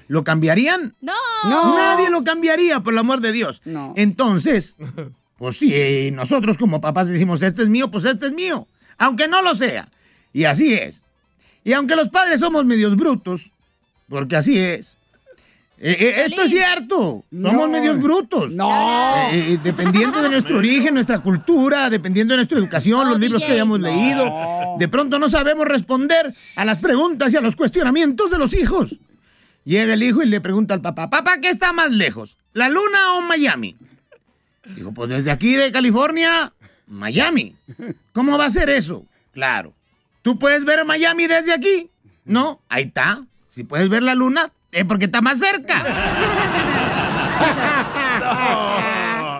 ¿Lo cambiarían? No. No. Nadie lo cambiaría, por el amor de Dios. No. Entonces, pues si nosotros como papás decimos, este es mío, pues este es mío. Aunque no lo sea. Y así es. Y aunque los padres somos medios brutos, porque así es. eh, eh, esto es cierto. Somos No. medios brutos. No. Eh, eh, dependiendo de nuestro origen, nuestra cultura, dependiendo de nuestra educación, los libros que hayamos leído, de pronto no sabemos responder a las preguntas y a los cuestionamientos de los hijos. Llega el hijo y le pregunta al papá, papá, ¿qué está más lejos? ¿La luna o Miami? Dijo, pues desde aquí de California, Miami. ¿Cómo va a ser eso? Claro. ¿Tú puedes ver Miami desde aquí? No, ahí está. Si puedes ver la luna, es porque está más cerca.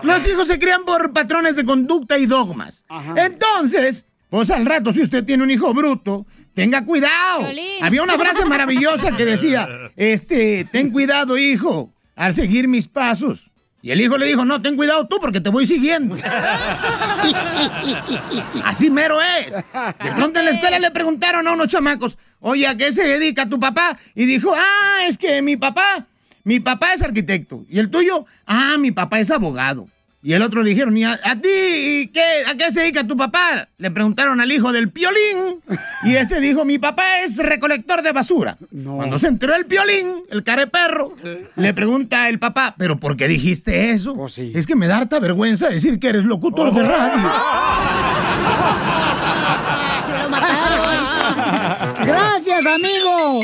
Los hijos se crían por patrones de conducta y dogmas. Entonces, pues al rato, si usted tiene un hijo bruto, tenga cuidado. Había una frase maravillosa que decía, este, ten cuidado, hijo, al seguir mis pasos. Y el hijo le dijo, no, ten cuidado tú porque te voy siguiendo. Así mero es. De pronto en la escuela le preguntaron a unos chamacos, oye, ¿a qué se dedica tu papá? Y dijo, ah, es que mi papá, mi papá es arquitecto. Y el tuyo, ah, mi papá es abogado. Y el otro le dijeron, ¿y a, a ti ¿y qué, a qué se dedica tu papá? Le preguntaron al hijo del piolín. Y este dijo, mi papá es recolector de basura. Cuando se enteró el piolín, el careperro, le pregunta el papá, ¿pero por qué dijiste eso? Es que me da harta vergüenza decir que eres locutor de radio. Gracias, amigo.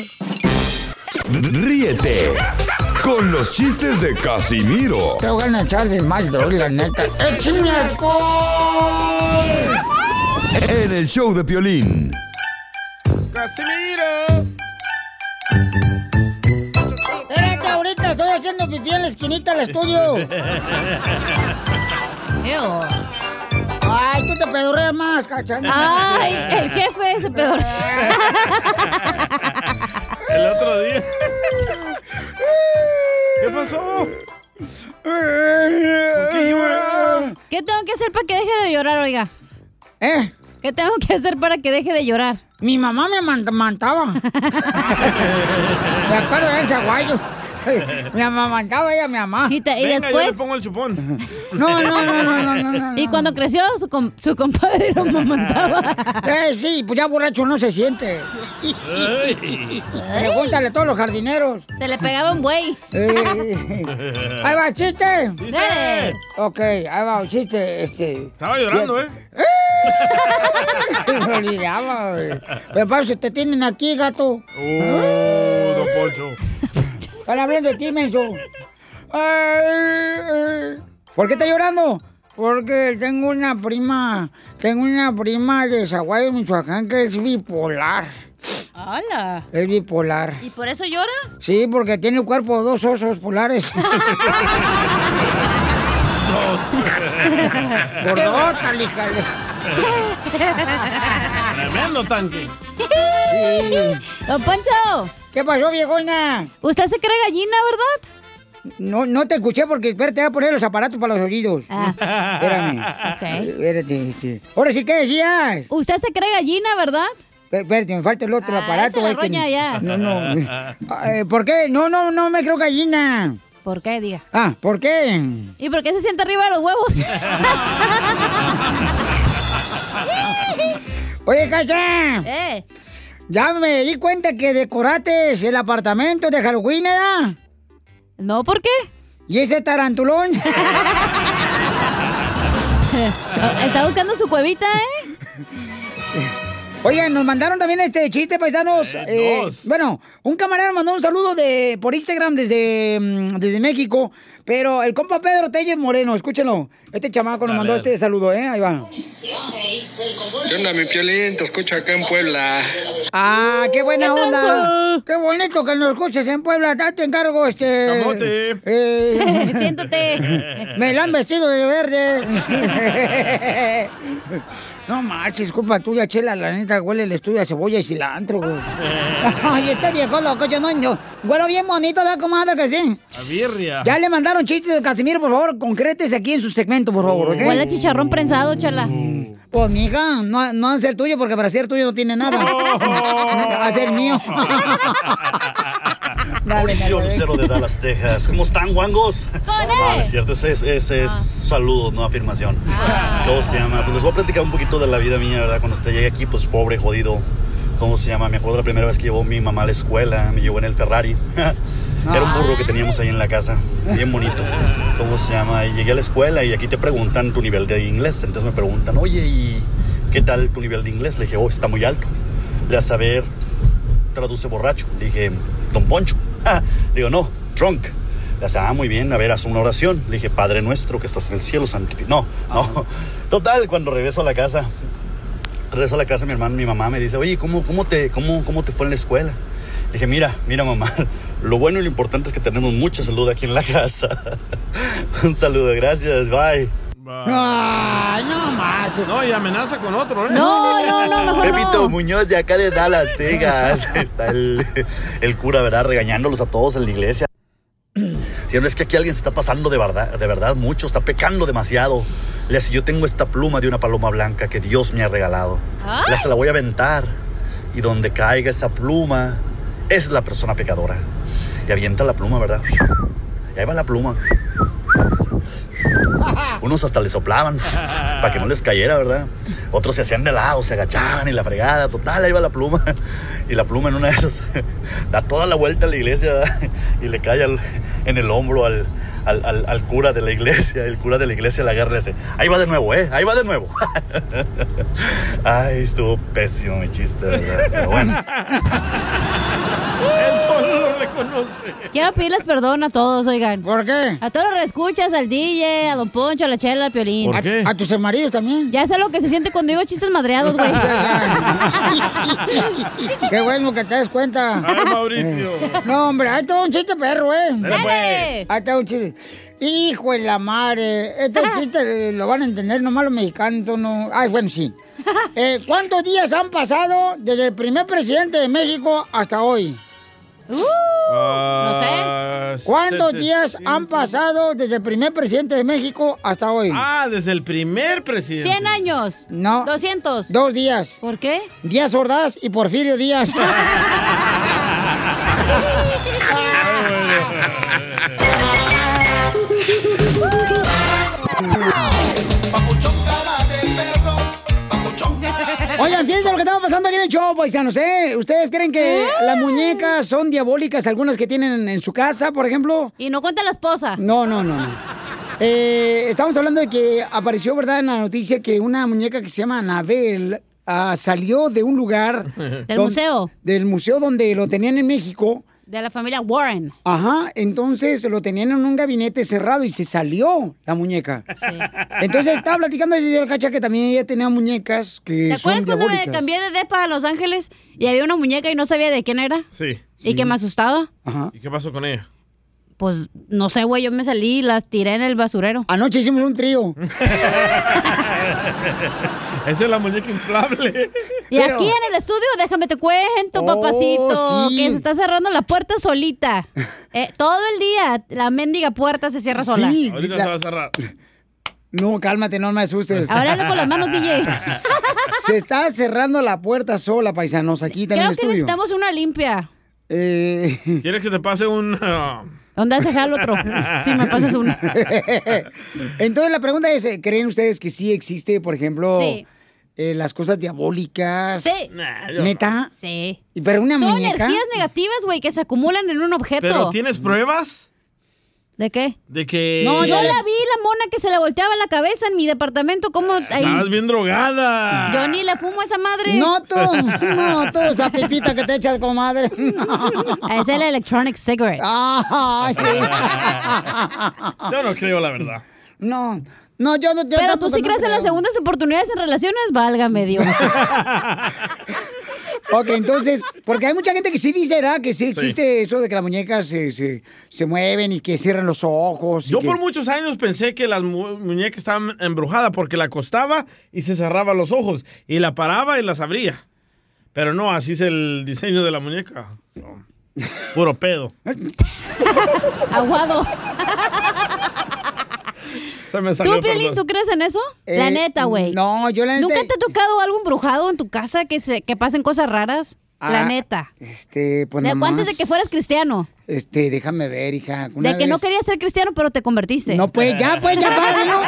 Ríete con los chistes de Casimiro Te voy a echar de mal, la neta. ¡Échame alcohol! en el show de Piolín. ¡Casimiro! Espérate, ahorita estoy haciendo pipí en la esquinita del estudio. Ew. Ay, tú te pedorreas más, cachana. Ay, el jefe se pedorrea. El otro día. ¿Qué pasó? ¿Por qué llora? ¿Qué tengo que hacer para que deje de llorar, oiga? ¿Eh? ¿Qué tengo que hacer para que deje de llorar? Mi mamá me man- mantaba. Me acuerdo del zaguayo. Me amamantaba ella, mi mamá. Y, te- y Venga, yo le después. pongo el chupón. No, no, no, no, no, no, no. Y cuando creció, su, com- su compadre lo amamantaba. Eh, sí, pues ya borracho no se siente. Pregúntale a todos los jardineros. Se le pegaba un güey. Eh, ahí va, chiste. Dale. Ok, ahí va, chiste. Este. Estaba llorando, ¿eh? Me olvidaba, güey. Pero para eso te tienen aquí, gato. Oh, don Poncho. Están hablando de ti, menso. ¿Por qué está llorando? Porque tengo una prima, tengo una prima de Zaguayo, Michoacán, que es bipolar. ¡Hala! Es bipolar. ¿Y por eso llora? Sí, porque tiene el cuerpo de dos osos polares. Gordota, hija de- Tremendo tanque. Don Poncho. ¿Qué pasó, viejona? Usted se cree gallina, ¿verdad? No, no te escuché porque espérate, voy a poner los aparatos para los oídos. Ah. Espérame. Ok. Espérate, este. Ahora sí, ¿qué decías? Usted se cree gallina, ¿verdad? Espérate, me falta el otro Ah, aparato. la que- roña ya. No, no. Eh, ¿Por qué? No, no, no me creo gallina. ¿Por qué, diga? Ah, ¿por qué? ¿Y por qué se siente arriba de los huevos? Oye, Cacha. ¿Eh? Ya me di cuenta que decoraste el apartamento de Halloween, ¿verdad? No, ¿por qué? ¿Y ese tarantulón? Está buscando su cuevita, ¿eh? Oigan, nos mandaron también este chiste, paisanos. Eh, dos. bueno, un camarada mandó un saludo de por Instagram desde, mm, desde México, pero el compa Pedro Telles Moreno, escúchenlo. Este chamaco nos mandó este saludo, ¿eh? Ahí va. ¿Qué onda, mi piolín? Te escucho acá en Puebla. Ah, qué buena ¿Qué onda. Qué bonito que nos escuches en Puebla. Date encargo, este. Camote. eh, Siéntate. Me la han vestido de verde. No marches, culpa tuya, chela. La neta huele el estudio a cebolla y cilantro, güey. Ay, este viejo loco, yo no. Yo, güero bien bonito, ¿verdad, comadre? Que sí. A birria. Ya le mandaron chistes de Casimiro, por favor, concrétese aquí en su segmento, por favor, ¿ok? Huele a chicharrón prensado, chala. Pues, mija, no, no va a ser tuyo porque para ser tuyo no tiene nada. Va a ser mío. Mauricio Lucero de Dallas, Texas. ¿Cómo están, guangos? No, es cierto, ese es, ese es saludo, no afirmación. ¿Cómo se llama? Pues les voy a platicar un poquito de la vida mía, ¿verdad? Cuando usted llegué aquí, pues pobre, jodido. ¿Cómo se llama? Me acuerdo la primera vez que llevó mi mamá a la escuela, me llevó en el Ferrari. Era un burro que teníamos ahí en la casa, bien bonito. ¿Cómo se llama? Y llegué a la escuela y aquí te preguntan tu nivel de inglés. Entonces me preguntan, oye, ¿y qué tal tu nivel de inglés? Le dije, oh, está muy alto. Le a saber, traduce borracho. Le dije, don Poncho. Digo, no, drunk. Le dice, ah, muy bien, a ver, haz una oración. Le dije, Padre nuestro que estás en el cielo, santificado. No, no. Total, cuando regreso a la casa, regreso a la casa, mi hermano, mi mamá me dice, oye, ¿cómo, cómo, te, cómo, ¿cómo te fue en la escuela? Le dije, mira, mira, mamá, lo bueno y lo importante es que tenemos mucha salud aquí en la casa. Un saludo, gracias, bye. Ay, no marches. No, y amenaza con otro, ¿eh? No, no, no, mejor Pepito no. Muñoz de acá de Dallas, Texas. Está el, el cura, ¿verdad? Regañándolos a todos en la iglesia. Si no es que aquí alguien se está pasando de verdad, de verdad mucho, está pecando demasiado. Le dice, yo tengo esta pluma de una paloma blanca que Dios me ha regalado. Le se la voy a aventar. Y donde caiga esa pluma, es la persona pecadora. Y avienta la pluma, ¿verdad? Y ahí va la pluma. Unos hasta le soplaban para que no les cayera, ¿verdad? Otros se hacían de lado, se agachaban y la fregada, total, ahí va la pluma. Y la pluma en una de esas da toda la vuelta a la iglesia y le cae al- en el hombro al, al, al- al cura de la iglesia. El cura de la iglesia la agarra y le dice, ahí va de nuevo, ¿eh? Ahí va de nuevo. Ay, estuvo pésimo mi chiste, ¿verdad? Pero bueno. Él solo lo reconoce. Quiero pedirles perdón a todos, oigan. ¿Por qué? A todos los reescuchas, al DJ, a Don Poncho, a la Chela, al Piolín. ¿Por qué? A tus maridos también. Ya sé lo que se siente cuando digo chistes madreados, güey. Qué bueno que te des cuenta. Ay, Mauricio. No, hombre, ahí está un chiste perro, ¿eh? Dale, pues. Ahí está un chiste. Hijo de la madre. Este chiste lo van a entender nomás los mexicanos, tú no. Ay, bueno, sí. Eh, ¿Cuántos días han pasado desde el primer presidente de México hasta hoy? Ah, ¿Cuántos días han pasado desde el primer presidente de México hasta hoy? Ah, desde el primer presidente. 100 años. No. 200. Dos días. ¿Por qué? Díaz Ordaz y Porfirio Díaz. Oigan, fíjense lo que estaba pasando aquí en el show, paisanos, ¿eh? ¿Ustedes creen que las muñecas son diabólicas, algunas que tienen en su casa, por ejemplo? Y no cuenta la esposa. No, no, no. Eh, estamos hablando de que apareció, ¿verdad?, en la noticia que una muñeca que se llama Anabel ah, salió de un lugar... Del don- museo. Del museo donde lo tenían en México. De la familia Warren. Ajá, entonces lo tenían en un gabinete cerrado y se salió la muñeca. Entonces estaba platicando el cacha que también ella tenía muñecas que ¿Te acuerdas son cuando me cambié de depa a Los Ángeles y había una muñeca y no sabía de quién era? Sí. ¿Y que me asustaba? Ajá. ¿Y qué pasó con ella? Pues no sé, güey, yo me salí y las tiré en el basurero. Anoche hicimos un trío. Esa es la muñeca inflable. Y aquí en el estudio, déjame te cuento, Oh, papacito, sí. que se está cerrando la puerta solita. Eh, todo el día la mendiga puerta se cierra sola. Sí, Ahorita la- se va a cerrar. No, cálmate, no me asustes. Ahora con las manos, DJ. Se está cerrando la puerta sola, paisanos, aquí también en Creo el que estudio. necesitamos una limpia. Eh... ¿Quieres que te pase un... ah, ¿Dónde hace el otro? Si me pasas uno. Entonces la pregunta es, eh, ¿creen ustedes que sí existe, por ejemplo, Sí. eh, las cosas diabólicas? Sí. ¿Neta? Sí. ¿Y ¿Pero una Son muñeca? energías negativas, güey, que se acumulan en un objeto. ¿Pero tienes pruebas? ¿De qué? De que... No, yo la vi, la mona que se le volteaba la cabeza en mi departamento, ¿cómo ahí? Estabas bien drogada. Yo ni le fumo a esa madre. No tú, no tú, esa pipita que te echa el comadre. Es el electronic cigarette. Ah, Yo no creo la verdad. No, no, yo, yo Pero tú sí no crees en las segundas oportunidades en relaciones, válgame Dios. Ok, entonces, porque hay mucha gente que sí dice, ¿verdad? Que sí existe eso de que las muñecas se, se, se mueven y que cierran los ojos. y Yo que- por muchos años pensé que las mu- muñecas estaban embrujadas porque la acostaba y se cerraba los ojos y la paraba y las abría. Pero no, así es el diseño de la muñeca. Puro pedo. Aguado. Se me salió ¿Tú, Piolín, tú crees en eso? la Eh, neta, güey. No, yo la neta... ¿Nunca te ha tocado algo embrujado en tu casa que, se, que pasen cosas raras? la Ah, neta. Este, pues De- nomás, antes de que fueras cristiano. Este, déjame ver, hija. una de que no querías ser cristiano, pero te convertiste. No, pues, ya, pues, ya, páralo.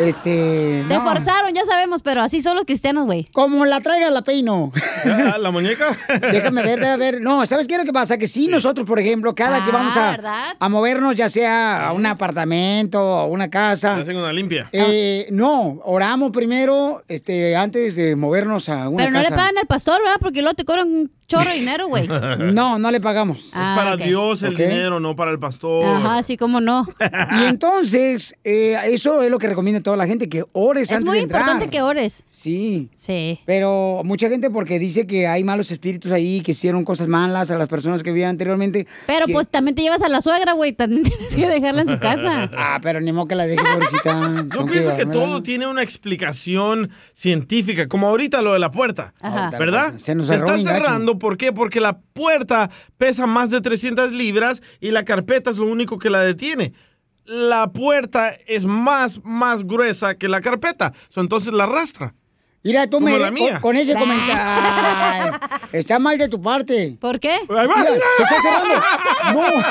Este, Te no. forzaron, ya sabemos, pero así son los cristianos, güey. Como la traiga, la peino. Ah, ¿La muñeca? Déjame ver, déjame ver. No, ¿sabes qué es lo que pasa? Que sí, nosotros, por ejemplo, cada que Ah, vamos a, a movernos, ya sea a un apartamento o una casa. Hacen una limpia. eh, no, oramos primero, este, antes de movernos a una Pero no casa. le pagan al pastor, ¿verdad? Porque luego te cobran un chorro de dinero, güey. No, no le pagamos. es para Dios el dinero, no para el pastor. Ajá, sí, cómo no. Y entonces, eh, eso es lo que recomienda toda la gente, que ores Es antes muy de entrar. importante que ores. Sí. Sí. Pero mucha gente porque dice que hay malos espíritus ahí, que hicieron cosas malas a las personas que vivían anteriormente. Pero que- pues también te llevas a la suegra, güey. También tienes que dejarla en su casa. Ah, pero ni modo que la deje, pobrecita. Yo pienso que todo tiene una explicación científica, como ahorita lo de la puerta, Ajá. ¿verdad? Se nos Se está cerrando, ¿por qué? Porque la puerta pesa más de 300 libras y la carpeta es lo único que la detiene. La puerta es más, más gruesa que la carpeta, so, entonces la arrastra. Mira, tú Como me... la con- mía. Con, ese comentario... Está mal de tu parte. ¿Por qué? Mira, se está cerrando. No,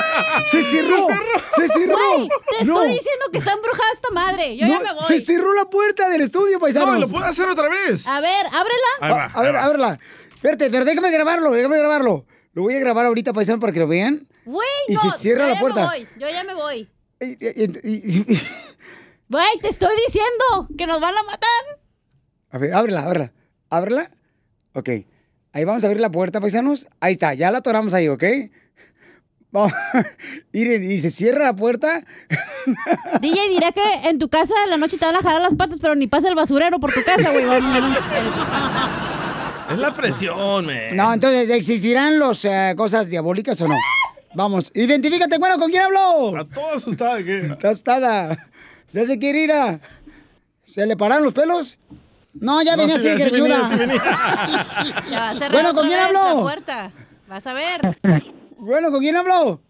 se cerró. Se cerró. Güey, te No. estoy diciendo que está embrujada esta madre. Yo ya No, me voy. Se cerró la puerta del estudio, paisanos. No, lo puedo hacer otra vez. A ver, ábrela. Ahí va, A, a ver, va. ábrela. Espérate, pero déjame grabarlo, déjame grabarlo. Lo voy a grabar ahorita, paisano, para que lo vean. Güey, Y no. se cierra yo la ya puerta. Me voy. Yo ya me voy. Güey, te estoy diciendo que nos van a matar. A ver, ábrela, ábrela. Ábrela. Ok. Ahí vamos a abrir la puerta, paisanos. Ahí está, ya la atoramos ahí, ¿ok? Vamos. Miren, y se cierra la puerta. DJ dirá que en tu casa en la noche te van a jalar las patas, pero ni pasa el basurero por tu casa, güey. Es la presión, man. No, entonces, ¿existirán las cosas diabólicas o no? Vamos, identifícate, bueno, ¿con quién habló? A todo asustado, ¿qué? Está asustada. Ya se quiere ir a... ¿Se le pararon los pelos? No, ya No, venía sí, así, sí venía, greñuda. sí venía. Ya va a cerrar Bueno, ¿con quién habló? la puerta. Vas a ver. Bueno, ¿con quién habló?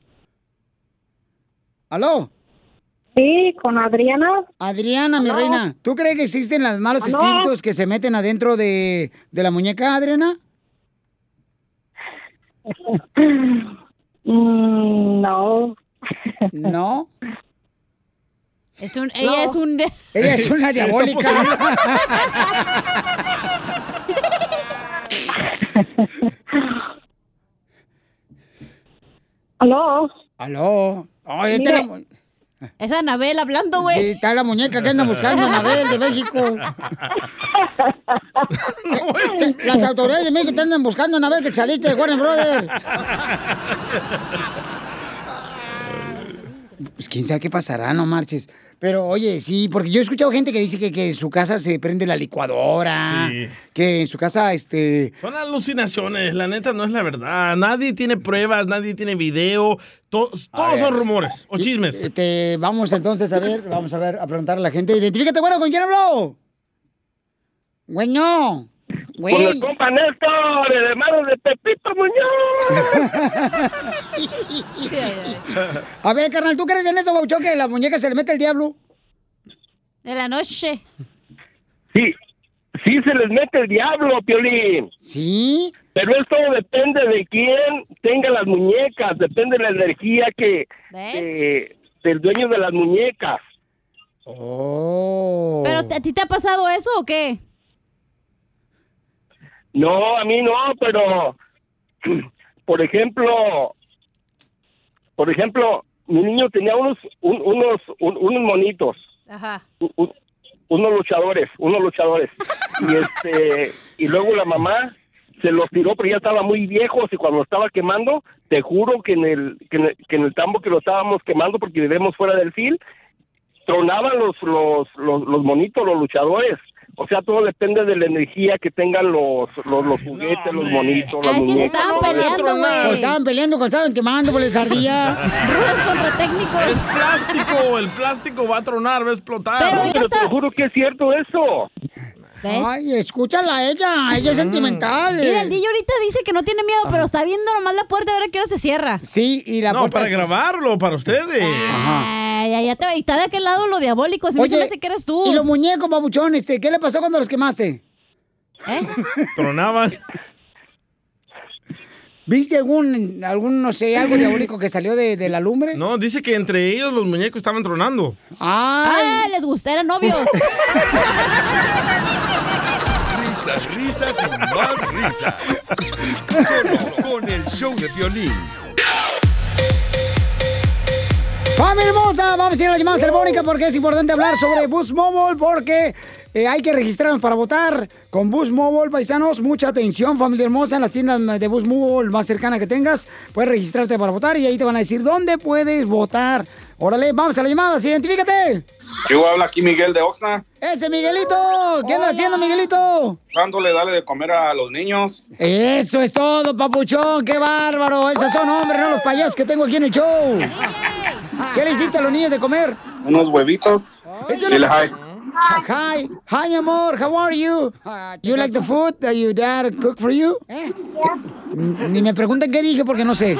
¿Aló? Sí, con Adriana. Adriana, mi reina, ¿tú crees que existen los malos ¿Aló? espíritus que se meten adentro de, de la muñeca, Adriana? Mm, no. ¿No? Es un, ella es un... Ella es una diabólica. ¿Aló? ¿Aló? Ay, esta Mire. la Es Anabel hablando, güey. Sí, está la muñeca que anda buscando, Anabel, de México. Las autoridades de México te andan buscando, Anabel, que saliste de Warner Brothers. Pues quién sabe qué pasará, no marches. Pero oye, sí, porque yo he escuchado gente que dice que, que en su casa se prende la licuadora, Sí. que en su casa, este... Son alucinaciones, la neta no es la verdad. Nadie tiene pruebas, nadie tiene video. to- todos son rumores o chismes. Este, vamos entonces a ver, vamos a ver, a preguntar a la gente. Identifícate, bueno, ¿con quién habló? Bueno. Güey. Con el compa Néstor, el hermano de Pepito Muñoz. A ver, carnal, ¿tú crees en eso, Baucho, que la muñeca se le mete el diablo? De la noche. Sí, sí se les mete el diablo, Piolín. Sí. Pero esto depende de quién tenga las muñecas, depende de la energía que que- del dueño de las muñecas. Oh. ¿Pero a ti te ha pasado eso o qué? No, a mí no, pero por ejemplo, por ejemplo, mi niño tenía unos un- unos un- unos monitos, Ajá. unos luchadores, unos luchadores. Y este y luego la mamá se los tiró, pero ya estaban muy viejos y cuando lo estaba quemando, te juro que en el que en el, que en el tambo que lo estábamos quemando porque vivimos fuera del fil, tronaban los los los, los monitos, los luchadores. O sea, todo depende de la energía que tengan los los, los juguetes, los monitos, las muñecas. Pues estaban peleando cuando estaban quemando por la ardilla. Rulos contra técnicos. Es plástico, el plástico va a tronar, va a explotar. Pero te juro que es cierto eso. Ay, escúchala a ella, ella es sentimental. Mira, el DJ ahorita dice que no tiene miedo, pero está viendo nomás la puerta a ver a qué hora se cierra. Sí, y la No, para grabarlo, para ustedes. Ay, ay, ya te está de aquel lado lo diabólico. Si se me que eres tú. y los muñecos, babuchón, este, ¿qué le pasó cuando los quemaste? ¿Eh? Tronaban. ¿Viste algún, algún, no sé, algo diabólico que salió de, de la lumbre? No, dice que entre ellos los muñecos estaban tronando. Ah, les gusta, eran novios. Risas, risas y más risas. Solo con el show de violín. ¡Familia hermosa! Vamos a ir a las llamadas telefónicas porque es importante hablar sobre Boost Mobile porque eh, hay que registrarnos para votar con Boost Mobile, paisanos. Mucha atención, familia hermosa, en las tiendas de Boost Mobile más cercana que tengas. Puedes registrarte para votar y ahí te van a decir dónde puedes votar. Órale, vamos a las llamadas, identifícate. Yo habla aquí Miguel de Oxnard, Ese Miguelito, ¿qué anda haciendo Miguelito? dándole darle de comer a los niños. Eso es todo, papuchón, qué bárbaro. Esos son hombres, no los payasos que tengo aquí en el show. ¿Qué le hiciste a los niños de comer? Unos huevitos. Eso Dile no- hi. Hi, hi, mi amor. How are you? You like the food that your dad cooked for you? N- Ni me pregunten qué dije porque no sé.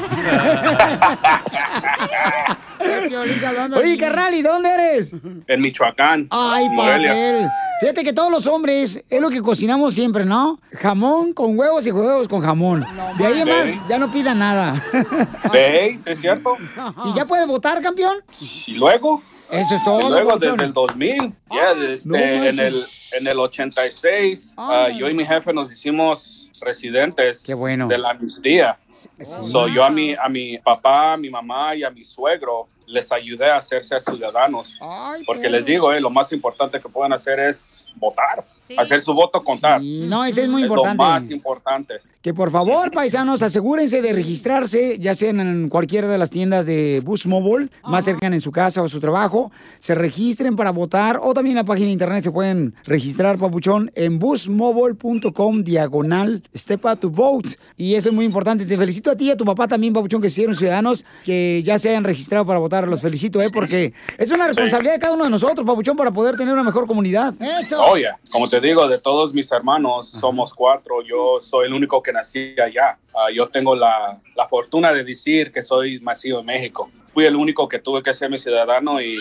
Oye, carnal, ¿y dónde eres? En Michoacán. Ay, papel. Fíjate que todos los hombres es lo que cocinamos siempre, ¿no? Jamón con huevos y huevos con jamón. De ahí más, ya no pida nada. ¿Veis? ¿Es cierto? ¿Y ya puedes votar, campeón? Y luego. Eso es todo, Y luego desde el 2000, ya este, no en, el, en el 86, ah, yo y mi jefe nos hicimos residentes bueno. de la amnistía. So, yo a mi, a mi papá, a mi mamá y a mi suegro les ayudé a hacerse ciudadanos. Porque les digo, eh, lo más importante que pueden hacer es votar, hacer su voto contar. no, ese es muy Lo importante. más importante. Que por favor, paisanos, asegúrense de registrarse, ya sean en cualquiera de las tiendas de Bus Mobile, más cercana en su casa o su trabajo. Se registren para votar o también en la página de internet se pueden registrar, papuchón, en busmobile.com diagonal step up to vote. Y eso es muy importante. Te felicito a ti y a tu papá también, papuchón, que hicieron ciudadanos que ya se hayan registrado para votar. Los felicito, ¿eh? Porque es una responsabilidad de cada uno de nosotros, papuchón, para poder tener una mejor comunidad. Eso. Oye, como te digo, de todos mis hermanos, somos cuatro. Yo soy el único que nací allá. Ah, yo tengo la, la fortuna de decir que soy nacido en México. Fui el único que tuve que ser mi ciudadano y,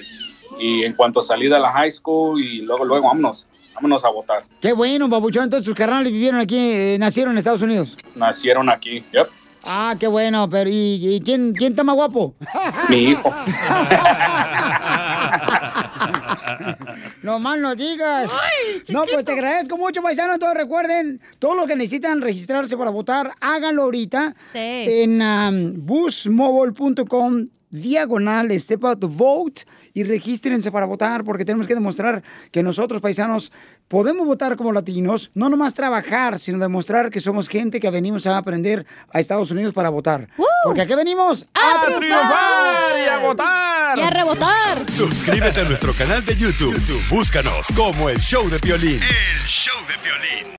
y en cuanto salí de la high school y luego, luego, vámonos, vámonos a votar. Qué bueno, papuchón. Entonces tus carnales vivieron aquí, eh, nacieron en Estados Unidos. Nacieron aquí. Yep. Ah, qué bueno, pero ¿y, y quién, quién está más guapo? Mi hijo. No más no digas. no, pues te agradezco mucho, paisano. Todos recuerden, todo lo que necesitan registrarse para votar, háganlo ahorita. En um, busmobile.com diagonal step out to vote y regístrense para votar porque tenemos que demostrar que nosotros paisanos podemos votar como latinos, no nomás trabajar, sino demostrar que somos gente que venimos a aprender a Estados Unidos para votar. Porque aquí venimos ¡A triunfar y a votar! ¡Y a rebotar! Suscríbete a nuestro canal de YouTube. YouTube, Búscanos como El Show de Violín. El Show de Violín.